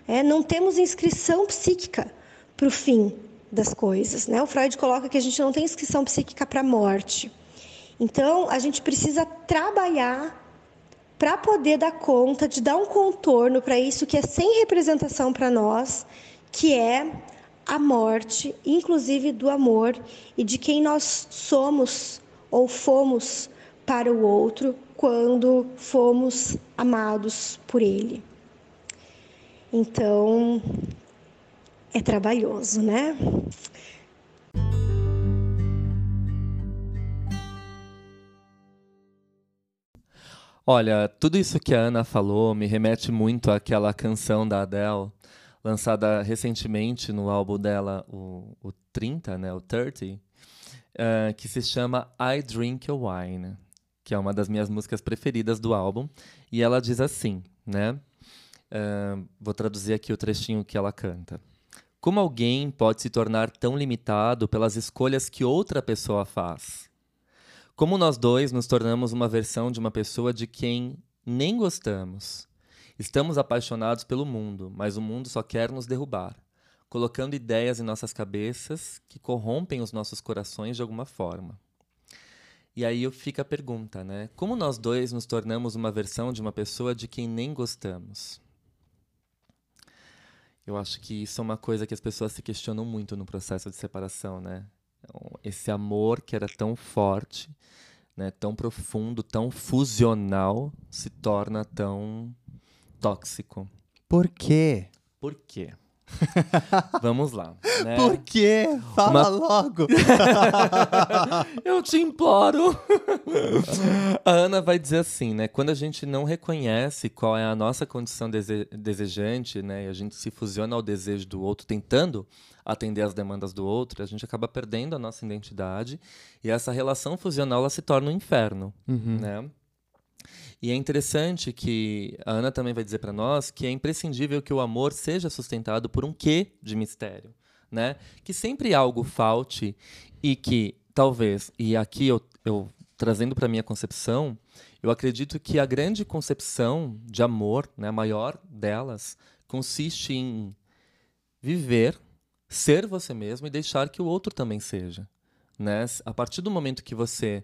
É, não temos inscrição psíquica para o fim das coisas. Né? O Freud coloca que a gente não tem inscrição psíquica para a morte. Então, a gente precisa trabalhar para poder dar conta de dar um contorno para isso que é sem representação para nós, que é a morte, inclusive do amor e de quem nós somos ou fomos para o outro quando fomos amados por ele. Então, é trabalhoso, né? Olha, tudo isso que a Ana falou me remete muito àquela canção da Adele, lançada recentemente no álbum dela, o, o 30, né, o 30, uh, eh, que se chama I Drink Your Wine, que é uma das minhas músicas preferidas do álbum. E ela diz assim, né? Uh, vou traduzir aqui o trechinho que ela canta. Como alguém pode se tornar tão limitado pelas escolhas que outra pessoa faz? Como nós dois nos tornamos uma versão de uma pessoa de quem nem gostamos? Estamos apaixonados pelo mundo, mas o mundo só quer nos derrubar, colocando ideias em nossas cabeças que corrompem os nossos corações de alguma forma. E aí fica a pergunta, né? Como nós dois nos tornamos uma versão de uma pessoa de quem nem gostamos? Eu acho que isso é uma coisa que as pessoas se questionam muito no processo de separação, né? Então, esse amor que era tão forte, né, tão profundo, tão fusional, se torna tão tóxico. Por quê? Por quê? Vamos lá. Né? Por quê? Fala Uma... logo! Eu te imploro! a Ana vai dizer assim, né? Quando a gente não reconhece qual é a nossa condição dese desejante, né? E a gente se fusiona ao desejo do outro, tentando atender às demandas do outro, a gente acaba perdendo a nossa identidade. E essa relação fusional, ela se torna um inferno, uhum. né? E é interessante que a Ana também vai dizer para nós que é imprescindível que o amor seja sustentado por um quê de mistério, né? Que sempre algo falte e que talvez, e aqui eu, eu trazendo para minha concepção, eu acredito que a grande concepção de amor, né, a maior delas, consiste em viver, ser você mesmo e deixar que o outro também seja, né? A partir do momento que você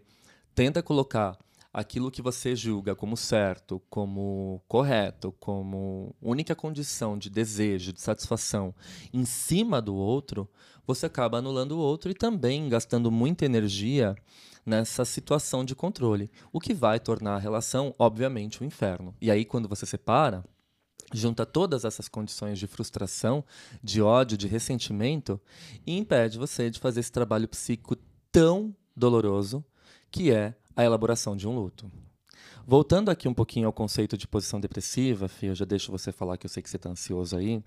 tenta colocar aquilo que você julga como certo, como correto, como única condição de desejo, de satisfação em cima do outro, você acaba anulando o outro e também gastando muita energia nessa situação de controle, o que vai tornar a relação, obviamente, um inferno. E aí, quando você separa, junta todas essas condições de frustração, de ódio, de ressentimento e impede você de fazer esse trabalho psíquico tão doloroso que é a elaboração de um luto. Voltando aqui um pouquinho ao conceito de posição depressiva, Fia, eu já deixo você falar que eu sei que você está ansioso aí.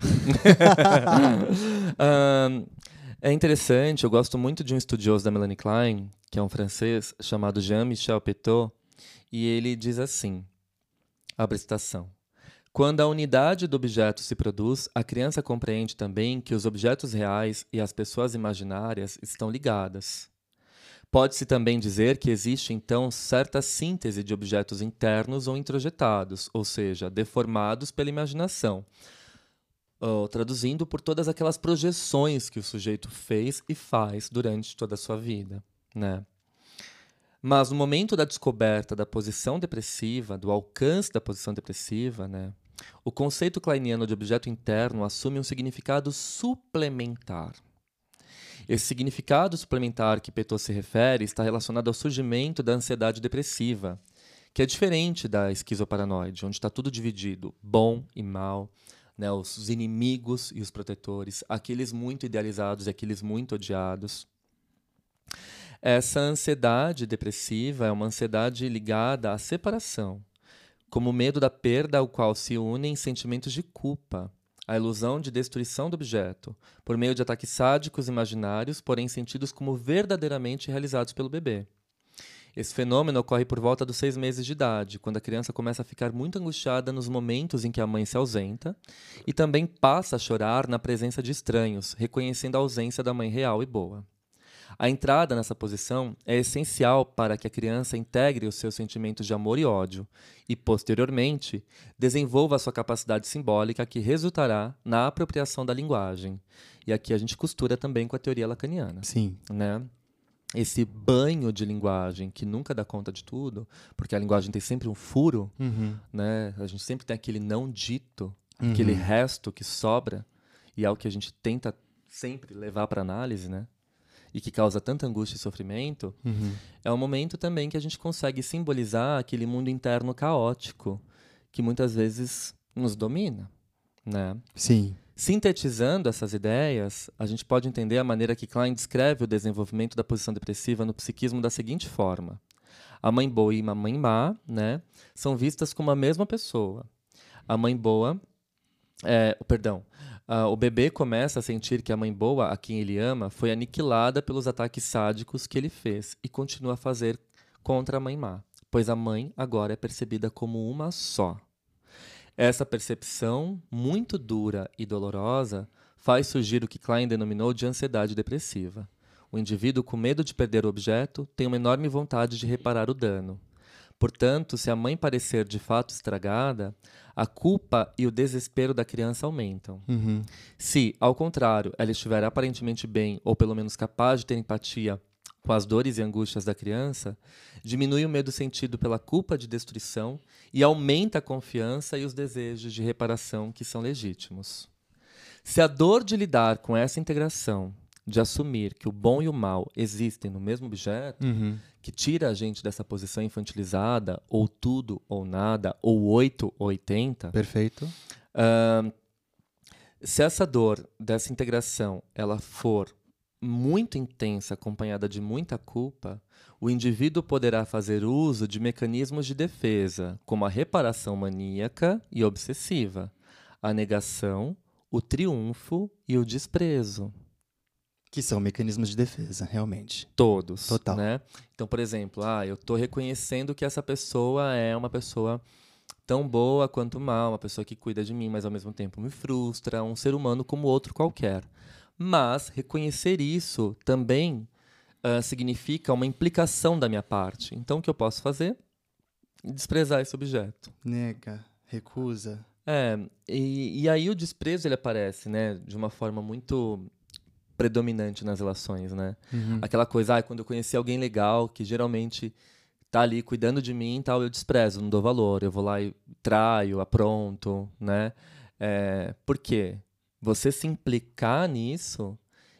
um, é interessante, eu gosto muito de um estudioso da Melanie Klein, que é um francês, chamado Jean-Michel Petot, e ele diz assim, abre citação, Quando a unidade do objeto se produz, a criança compreende também que os objetos reais e as pessoas imaginárias estão ligadas. Pode-se também dizer que existe então certa síntese de objetos internos ou introjetados, ou seja, deformados pela imaginação, traduzindo por todas aquelas projeções que o sujeito fez e faz durante toda a sua vida, né? Mas no momento da descoberta da posição depressiva, do alcance da posição depressiva, né, o conceito kleiniano de objeto interno assume um significado suplementar. Esse significado suplementar que Petot se refere está relacionado ao surgimento da ansiedade depressiva, que é diferente da esquizoparanoide, onde está tudo dividido, bom e mal, né, os inimigos e os protetores, aqueles muito idealizados e aqueles muito odiados. Essa ansiedade depressiva é uma ansiedade ligada à separação, como o medo da perda ao qual se unem sentimentos de culpa, a ilusão de destruição do objeto, por meio de ataques sádicos imaginários, porém sentidos como verdadeiramente realizados pelo bebê. Esse fenômeno ocorre por volta dos seis meses de idade, quando a criança começa a ficar muito angustiada nos momentos em que a mãe se ausenta e também passa a chorar na presença de estranhos, reconhecendo a ausência da mãe real e boa. A entrada nessa posição é essencial para que a criança integre os seus sentimentos de amor e ódio e, posteriormente, desenvolva a sua capacidade simbólica que resultará na apropriação da linguagem. E aqui a gente costura também com a teoria lacaniana. Sim. Né? Esse banho de linguagem que nunca dá conta de tudo, porque a linguagem tem sempre um furo, uhum. né? A gente sempre tem aquele não dito, uhum. aquele resto que sobra, e é o que a gente tenta sempre levar para análise, né? E que causa tanta angústia e sofrimento, uhum. é um momento também que a gente consegue simbolizar aquele mundo interno caótico que muitas vezes nos domina, né? Sim. Sintetizando essas ideias, a gente pode entender a maneira que Klein descreve o desenvolvimento da posição depressiva no psiquismo da seguinte forma: a mãe boa e a mãe má, né, são vistas como a mesma pessoa. A mãe boa, é, perdão, Uh, o bebê começa a sentir que a mãe boa, a quem ele ama, foi aniquilada pelos ataques sádicos que ele fez e continua a fazer contra a mãe má, pois a mãe agora é percebida como uma só. Essa percepção, muito dura e dolorosa, faz surgir o que Klein denominou de ansiedade depressiva. O indivíduo, com medo de perder o objeto, tem uma enorme vontade de reparar o dano. Portanto, se a mãe parecer de fato estragada, a culpa e o desespero da criança aumentam. Uhum. Se, ao contrário, ela estiver aparentemente bem, ou pelo menos capaz de ter empatia com as dores e angústias da criança, diminui o medo sentido pela culpa de destruição e aumenta a confiança e os desejos de reparação que são legítimos. Se a dor de lidar com essa integração de assumir que o bom e o mal existem no mesmo objeto, uhum. Que tira a gente dessa posição infantilizada, ou tudo ou nada, ou 8 ou 80. Perfeito. Uh, se essa dor dessa integração ela for muito intensa, acompanhada de muita culpa, o indivíduo poderá fazer uso de mecanismos de defesa, como a reparação maníaca e obsessiva, a negação, o triunfo e o desprezo. Que são mecanismos de defesa, realmente. Todos. Total. Né? Então, por exemplo, ah, eu estou reconhecendo que essa pessoa é uma pessoa tão boa quanto mal, uma pessoa que cuida de mim, mas ao mesmo tempo me frustra, um ser humano como outro qualquer. Mas reconhecer isso também uh, significa uma implicação da minha parte. Então, o que eu posso fazer? Desprezar esse objeto. Nega, recusa. É, e, e aí o desprezo ele aparece, né, de uma forma muito predominante nas relações, né? Uhum. Aquela coisa, ah, quando eu conheci alguém legal, que geralmente tá ali cuidando de mim e tal, eu desprezo, não dou valor, eu vou lá e traio, apronto, né? É, por quê? Você se implicar nisso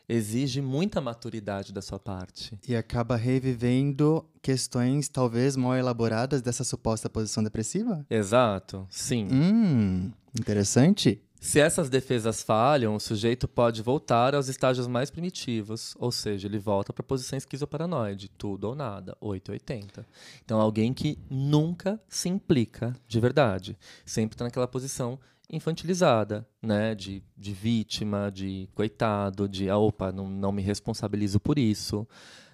exige muita maturidade da sua parte. E acaba revivendo questões talvez mal elaboradas dessa suposta posição depressiva? Exato, sim. Hum, interessante. Se essas defesas falham, o sujeito pode voltar aos estágios mais primitivos, ou seja, ele volta para a posição esquizoparanoide, tudo ou nada, 880. Então, alguém que nunca se implica de verdade, sempre está naquela posição infantilizada, né, de, de vítima, de coitado, de, ah, opa, não, não me responsabilizo por isso,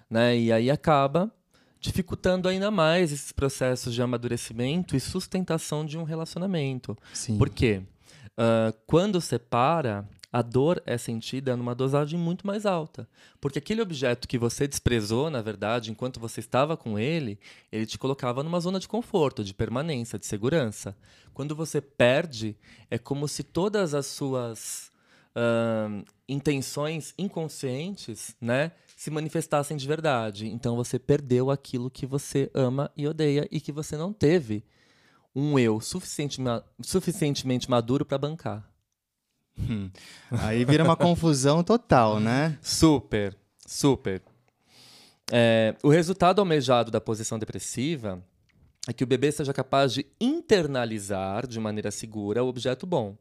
né, e aí acaba dificultando ainda mais esses processos de amadurecimento e sustentação de um relacionamento. Sim. Por quê? Uh, quando separa, a dor é sentida numa dosagem muito mais alta. Porque aquele objeto que você desprezou, na verdade, enquanto você estava com ele, ele te colocava numa zona de conforto, de permanência, de segurança. Quando você perde, é como se todas as suas uh, intenções inconscientes né, se manifestassem de verdade. Então você perdeu aquilo que você ama e odeia e que você não teve um eu suficiente, suficientemente maduro para bancar. Hum. Aí vira uma confusão total, né? Super, super. É, o resultado almejado da posição depressiva é que o bebê seja capaz de internalizar de maneira segura o objeto bom,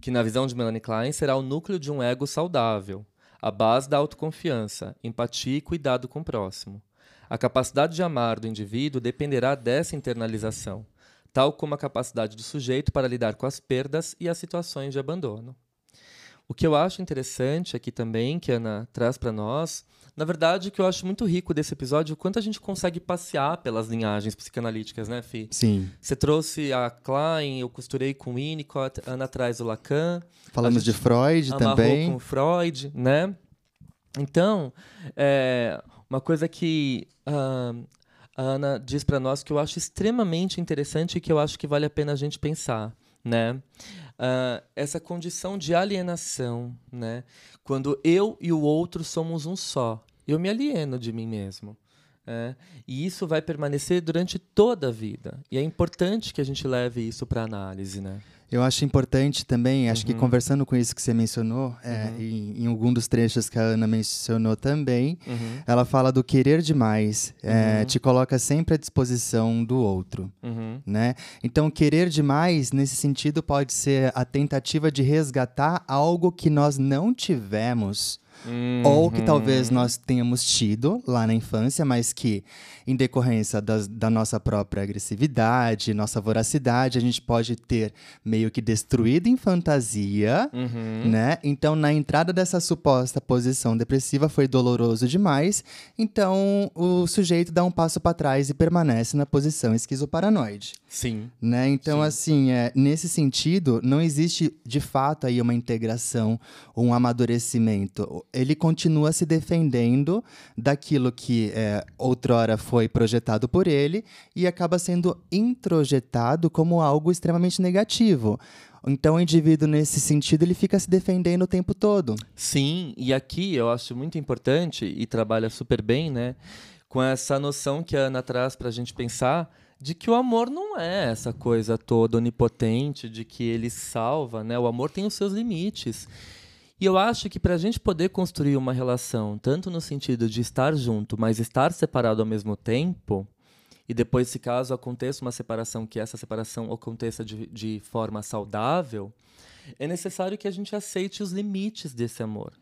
que na visão de Melanie Klein será o núcleo de um ego saudável, a base da autoconfiança, empatia e cuidado com o próximo. A capacidade de amar do indivíduo dependerá dessa internalização, tal como a capacidade do sujeito para lidar com as perdas e as situações de abandono. O que eu acho interessante aqui também, que a Ana traz para nós, na verdade, o que eu acho muito rico desse episódio, o quanto a gente consegue passear pelas linhagens psicanalíticas, né, Fi? Sim. Você trouxe a Klein, eu costurei com Winnicott, Ana traz o Lacan. Falamos de Freud também. com Freud, né? Então, é, uma coisa que uh, a Ana diz para nós que eu acho extremamente interessante e que eu acho que vale a pena a gente pensar, né? uh, essa condição de alienação, né? Quando eu e o outro somos um só, eu me alieno de mim mesmo. É, e isso vai permanecer durante toda a vida. E é importante que a gente leve isso para análise, né? Eu acho importante também, acho uhum. que conversando com isso que você mencionou, é, uhum. em, em, algum dos trechos que a Ana mencionou também, uhum. ela fala do querer demais, é, uhum. te coloca sempre à disposição do outro, uhum. né? Então, querer demais, nesse sentido, pode ser a tentativa de resgatar algo que nós não tivemos Uhum. Ou que talvez nós tenhamos tido lá na infância, mas que, em decorrência das, da nossa própria agressividade, nossa voracidade, a gente pode ter meio que destruído em fantasia, uhum. né? Então, na entrada dessa suposta posição depressiva foi doloroso demais, então o sujeito dá um passo para trás e permanece na posição esquizoparanoide. Sim. Né? Então, Sim. assim, é, nesse sentido, não existe de fato aí uma integração, um amadurecimento ele continua se defendendo daquilo que é, outrora foi projetado por ele e acaba sendo introjetado como algo extremamente negativo. Então, o indivíduo, nesse sentido, ele fica se defendendo o tempo todo. Sim, e aqui eu acho muito importante, e trabalha super bem, né? Com essa noção que a Ana traz para a gente pensar de que o amor não é essa coisa toda onipotente, de que ele salva, né? O amor tem os seus limites. E eu acho que para a gente poder construir uma relação, tanto no sentido de estar junto, mas estar separado ao mesmo tempo, e depois, se caso aconteça uma separação, que essa separação aconteça de, de forma saudável, é necessário que a gente aceite os limites desse amor.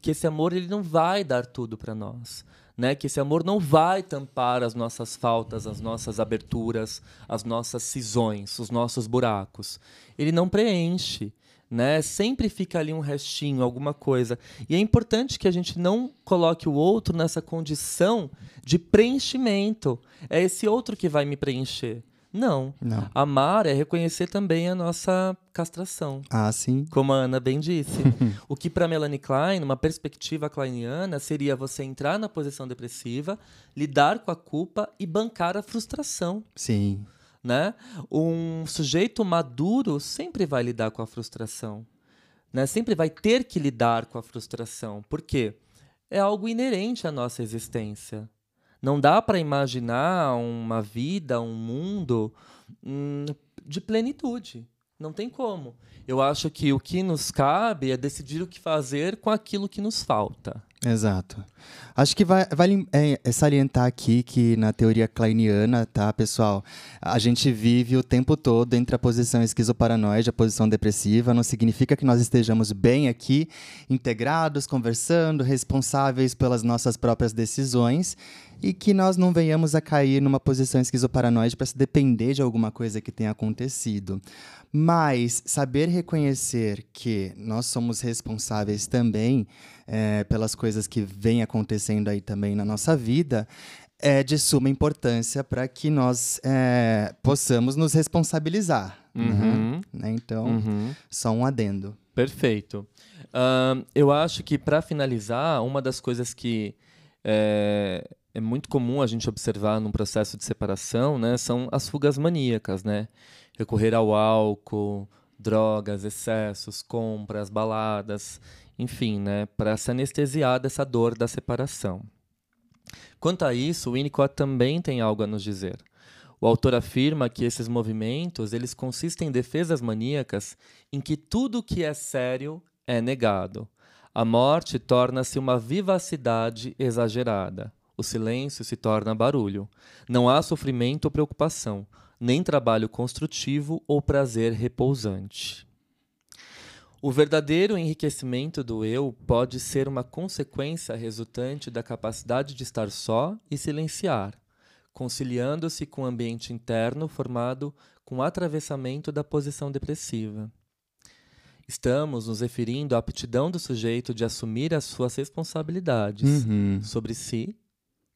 Que esse amor ele não vai dar tudo para nós. Né? Que esse amor não vai tampar as nossas faltas, as nossas aberturas, as nossas cisões, os nossos buracos. Ele não preenche né? Sempre fica ali um restinho, alguma coisa. E é importante que a gente não coloque o outro nessa condição de preenchimento. É esse outro que vai me preencher. Não. Não. Amar é reconhecer também a nossa castração. Ah, sim. Como a Ana bem disse. o que para Melanie Klein, uma perspectiva kleiniana, seria você entrar na posição depressiva, lidar com a culpa e bancar a frustração. Sim né? Um sujeito maduro sempre vai lidar com a frustração, né? Sempre vai ter que lidar com a frustração. Por quê? É algo inerente à nossa existência. Não dá para imaginar uma vida, um mundo hum, de plenitude. Não tem como. Eu acho que o que nos cabe é decidir o que fazer com aquilo que nos falta. Exato. Acho que vai, vale é, é salientar aqui que na teoria kleiniana, tá, pessoal, a gente vive o tempo todo entre a posição esquizoparanoide e a posição depressiva. Não significa que nós estejamos bem aqui, integrados, conversando, responsáveis pelas nossas próprias decisões e que nós não venhamos a cair numa posição esquizoparanoide para se depender de alguma coisa que tenha acontecido. Mas saber reconhecer que nós somos responsáveis também é, pelas coisas que vêm acontecendo aí também na nossa vida é de suma importância para que nós é, possamos nos responsabilizar. Né? Uhum. Né? Então, Uhum. só um adendo. Perfeito. Ahn, eu acho que, para finalizar, uma das coisas que é, é muito comum a gente observar num processo de separação né, são as fugas maníacas. Né? Recorrer ao álcool, drogas, excessos, compras, baladas, enfim, né, para se anestesiar dessa dor da separação. Quanto a isso, o Winnicott também tem algo a nos dizer. O autor afirma que esses movimentos eles consistem em defesas maníacas em que tudo que é sério é negado. A morte torna-se uma vivacidade exagerada. O silêncio se torna barulho. Não há sofrimento ou preocupação, nem trabalho construtivo ou prazer repousante. O verdadeiro enriquecimento do eu pode ser uma consequência resultante da capacidade de estar só e silenciar, conciliando-se com o ambiente interno formado com o atravessamento da posição depressiva. Estamos nos referindo à aptidão do sujeito de assumir as suas responsabilidades Uhum. sobre si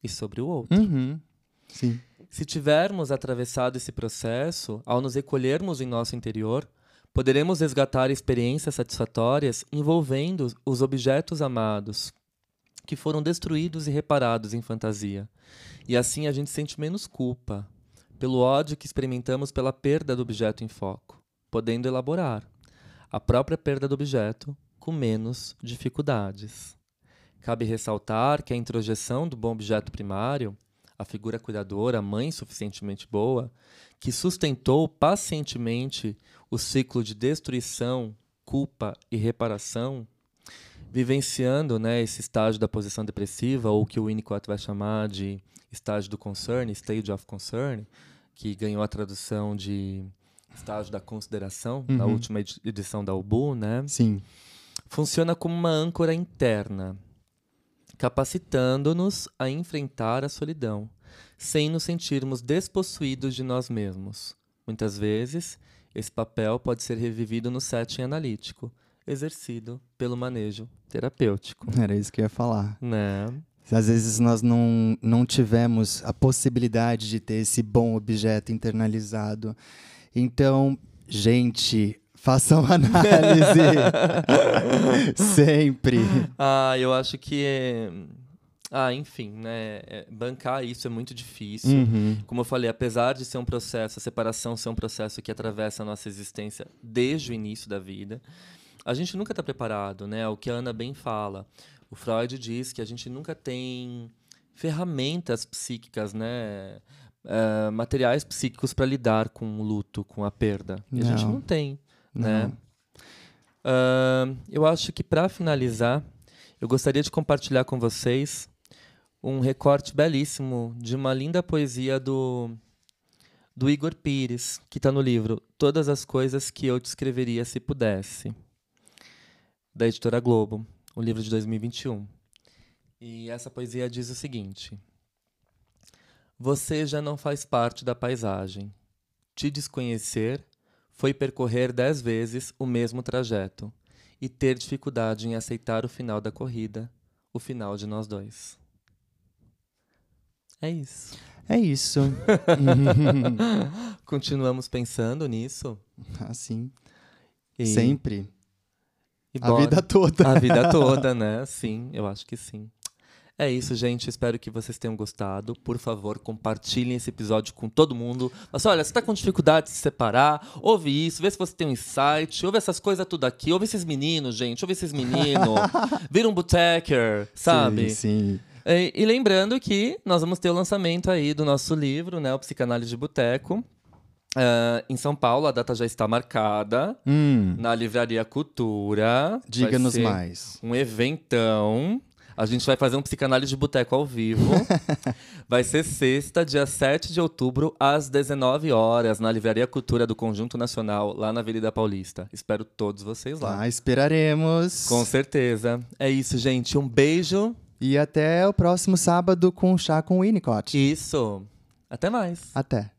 e sobre o outro. Uhum. Sim. Se tivermos atravessado esse processo, ao nos recolhermos em nosso interior, poderemos resgatar experiências satisfatórias envolvendo os objetos amados que foram destruídos e reparados em fantasia. E assim a gente sente menos culpa pelo ódio que experimentamos pela perda do objeto em foco, podendo elaborar a própria perda do objeto com menos dificuldades. Cabe ressaltar que a introjeção do bom objeto primário a figura cuidadora, a mãe suficientemente boa, que sustentou pacientemente o ciclo de destruição, culpa e reparação, vivenciando né, esse estágio da posição depressiva, ou que o Winnicott vai chamar de estágio do concern, stage of concern, que ganhou a tradução de estágio da consideração, na Uhum. última edi- edição da UBU, né? Sim. funciona como uma âncora interna, capacitando-nos a enfrentar a solidão, sem nos sentirmos despossuídos de nós mesmos. Muitas vezes, esse papel pode ser revivido no setting analítico, exercido pelo manejo terapêutico. Era isso que eu ia falar. Né? Às vezes nós não, não tivemos a possibilidade de ter esse bom objeto internalizado. Então, gente, façam análise. Sempre. Ah, eu acho que é... Ah, enfim, né? é- Bancar isso é muito difícil. Uhum. Como eu falei, apesar de ser um processo, a separação ser um processo que atravessa a nossa existência desde o início da vida, a gente nunca está preparado, né? O que a Ana bem fala. O Freud diz que a gente nunca tem ferramentas psíquicas, né? Eh, materiais psíquicos para lidar com o luto, com a perda. E a gente não tem, né? Ahn, eu acho que para finalizar, eu gostaria de compartilhar com vocês um recorte belíssimo de uma linda poesia do, do Igor Pires, que está no livro Todas as Coisas que Eu Te Escreveria Se Pudesse, da editora Globo, o livro de 2021. E essa poesia diz o seguinte: Você já não faz parte da paisagem. Te desconhecer foi percorrer dez vezes o mesmo trajeto e ter dificuldade em aceitar o final da corrida, o final de nós dois. É isso. É isso. Continuamos pensando nisso. assim. E, Sempre. e A bora. vida toda. A vida toda, né? Sim, eu acho que sim. É isso, gente. Espero que vocês tenham gostado. Por favor, compartilhem esse episódio com todo mundo. Mas olha, você tá com dificuldade de se separar, ouve isso, vê se você tem um insight, ouve essas coisas tudo aqui, ouve esses meninos, gente, ouve esses meninos. Vira um botecker, sabe? Sim, sim. E, e lembrando que nós vamos ter o lançamento aí do nosso livro, né? O Psicanálise de Boteco. Ah, em São Paulo, a data já está marcada. Hum, Na Livraria Cultura. Diga-nos mais. Um eventão. A gente vai fazer um psicanálise de boteco ao vivo. vai ser sexta, dia 7 de outubro, às 19 horas, na Livraria Cultura do Conjunto Nacional, lá na Avenida Paulista. Espero todos vocês lá. Lá esperaremos. Com certeza. É isso, gente. Um beijo. E até o próximo sábado com chá com o Winnicott. Isso. Até mais. Até.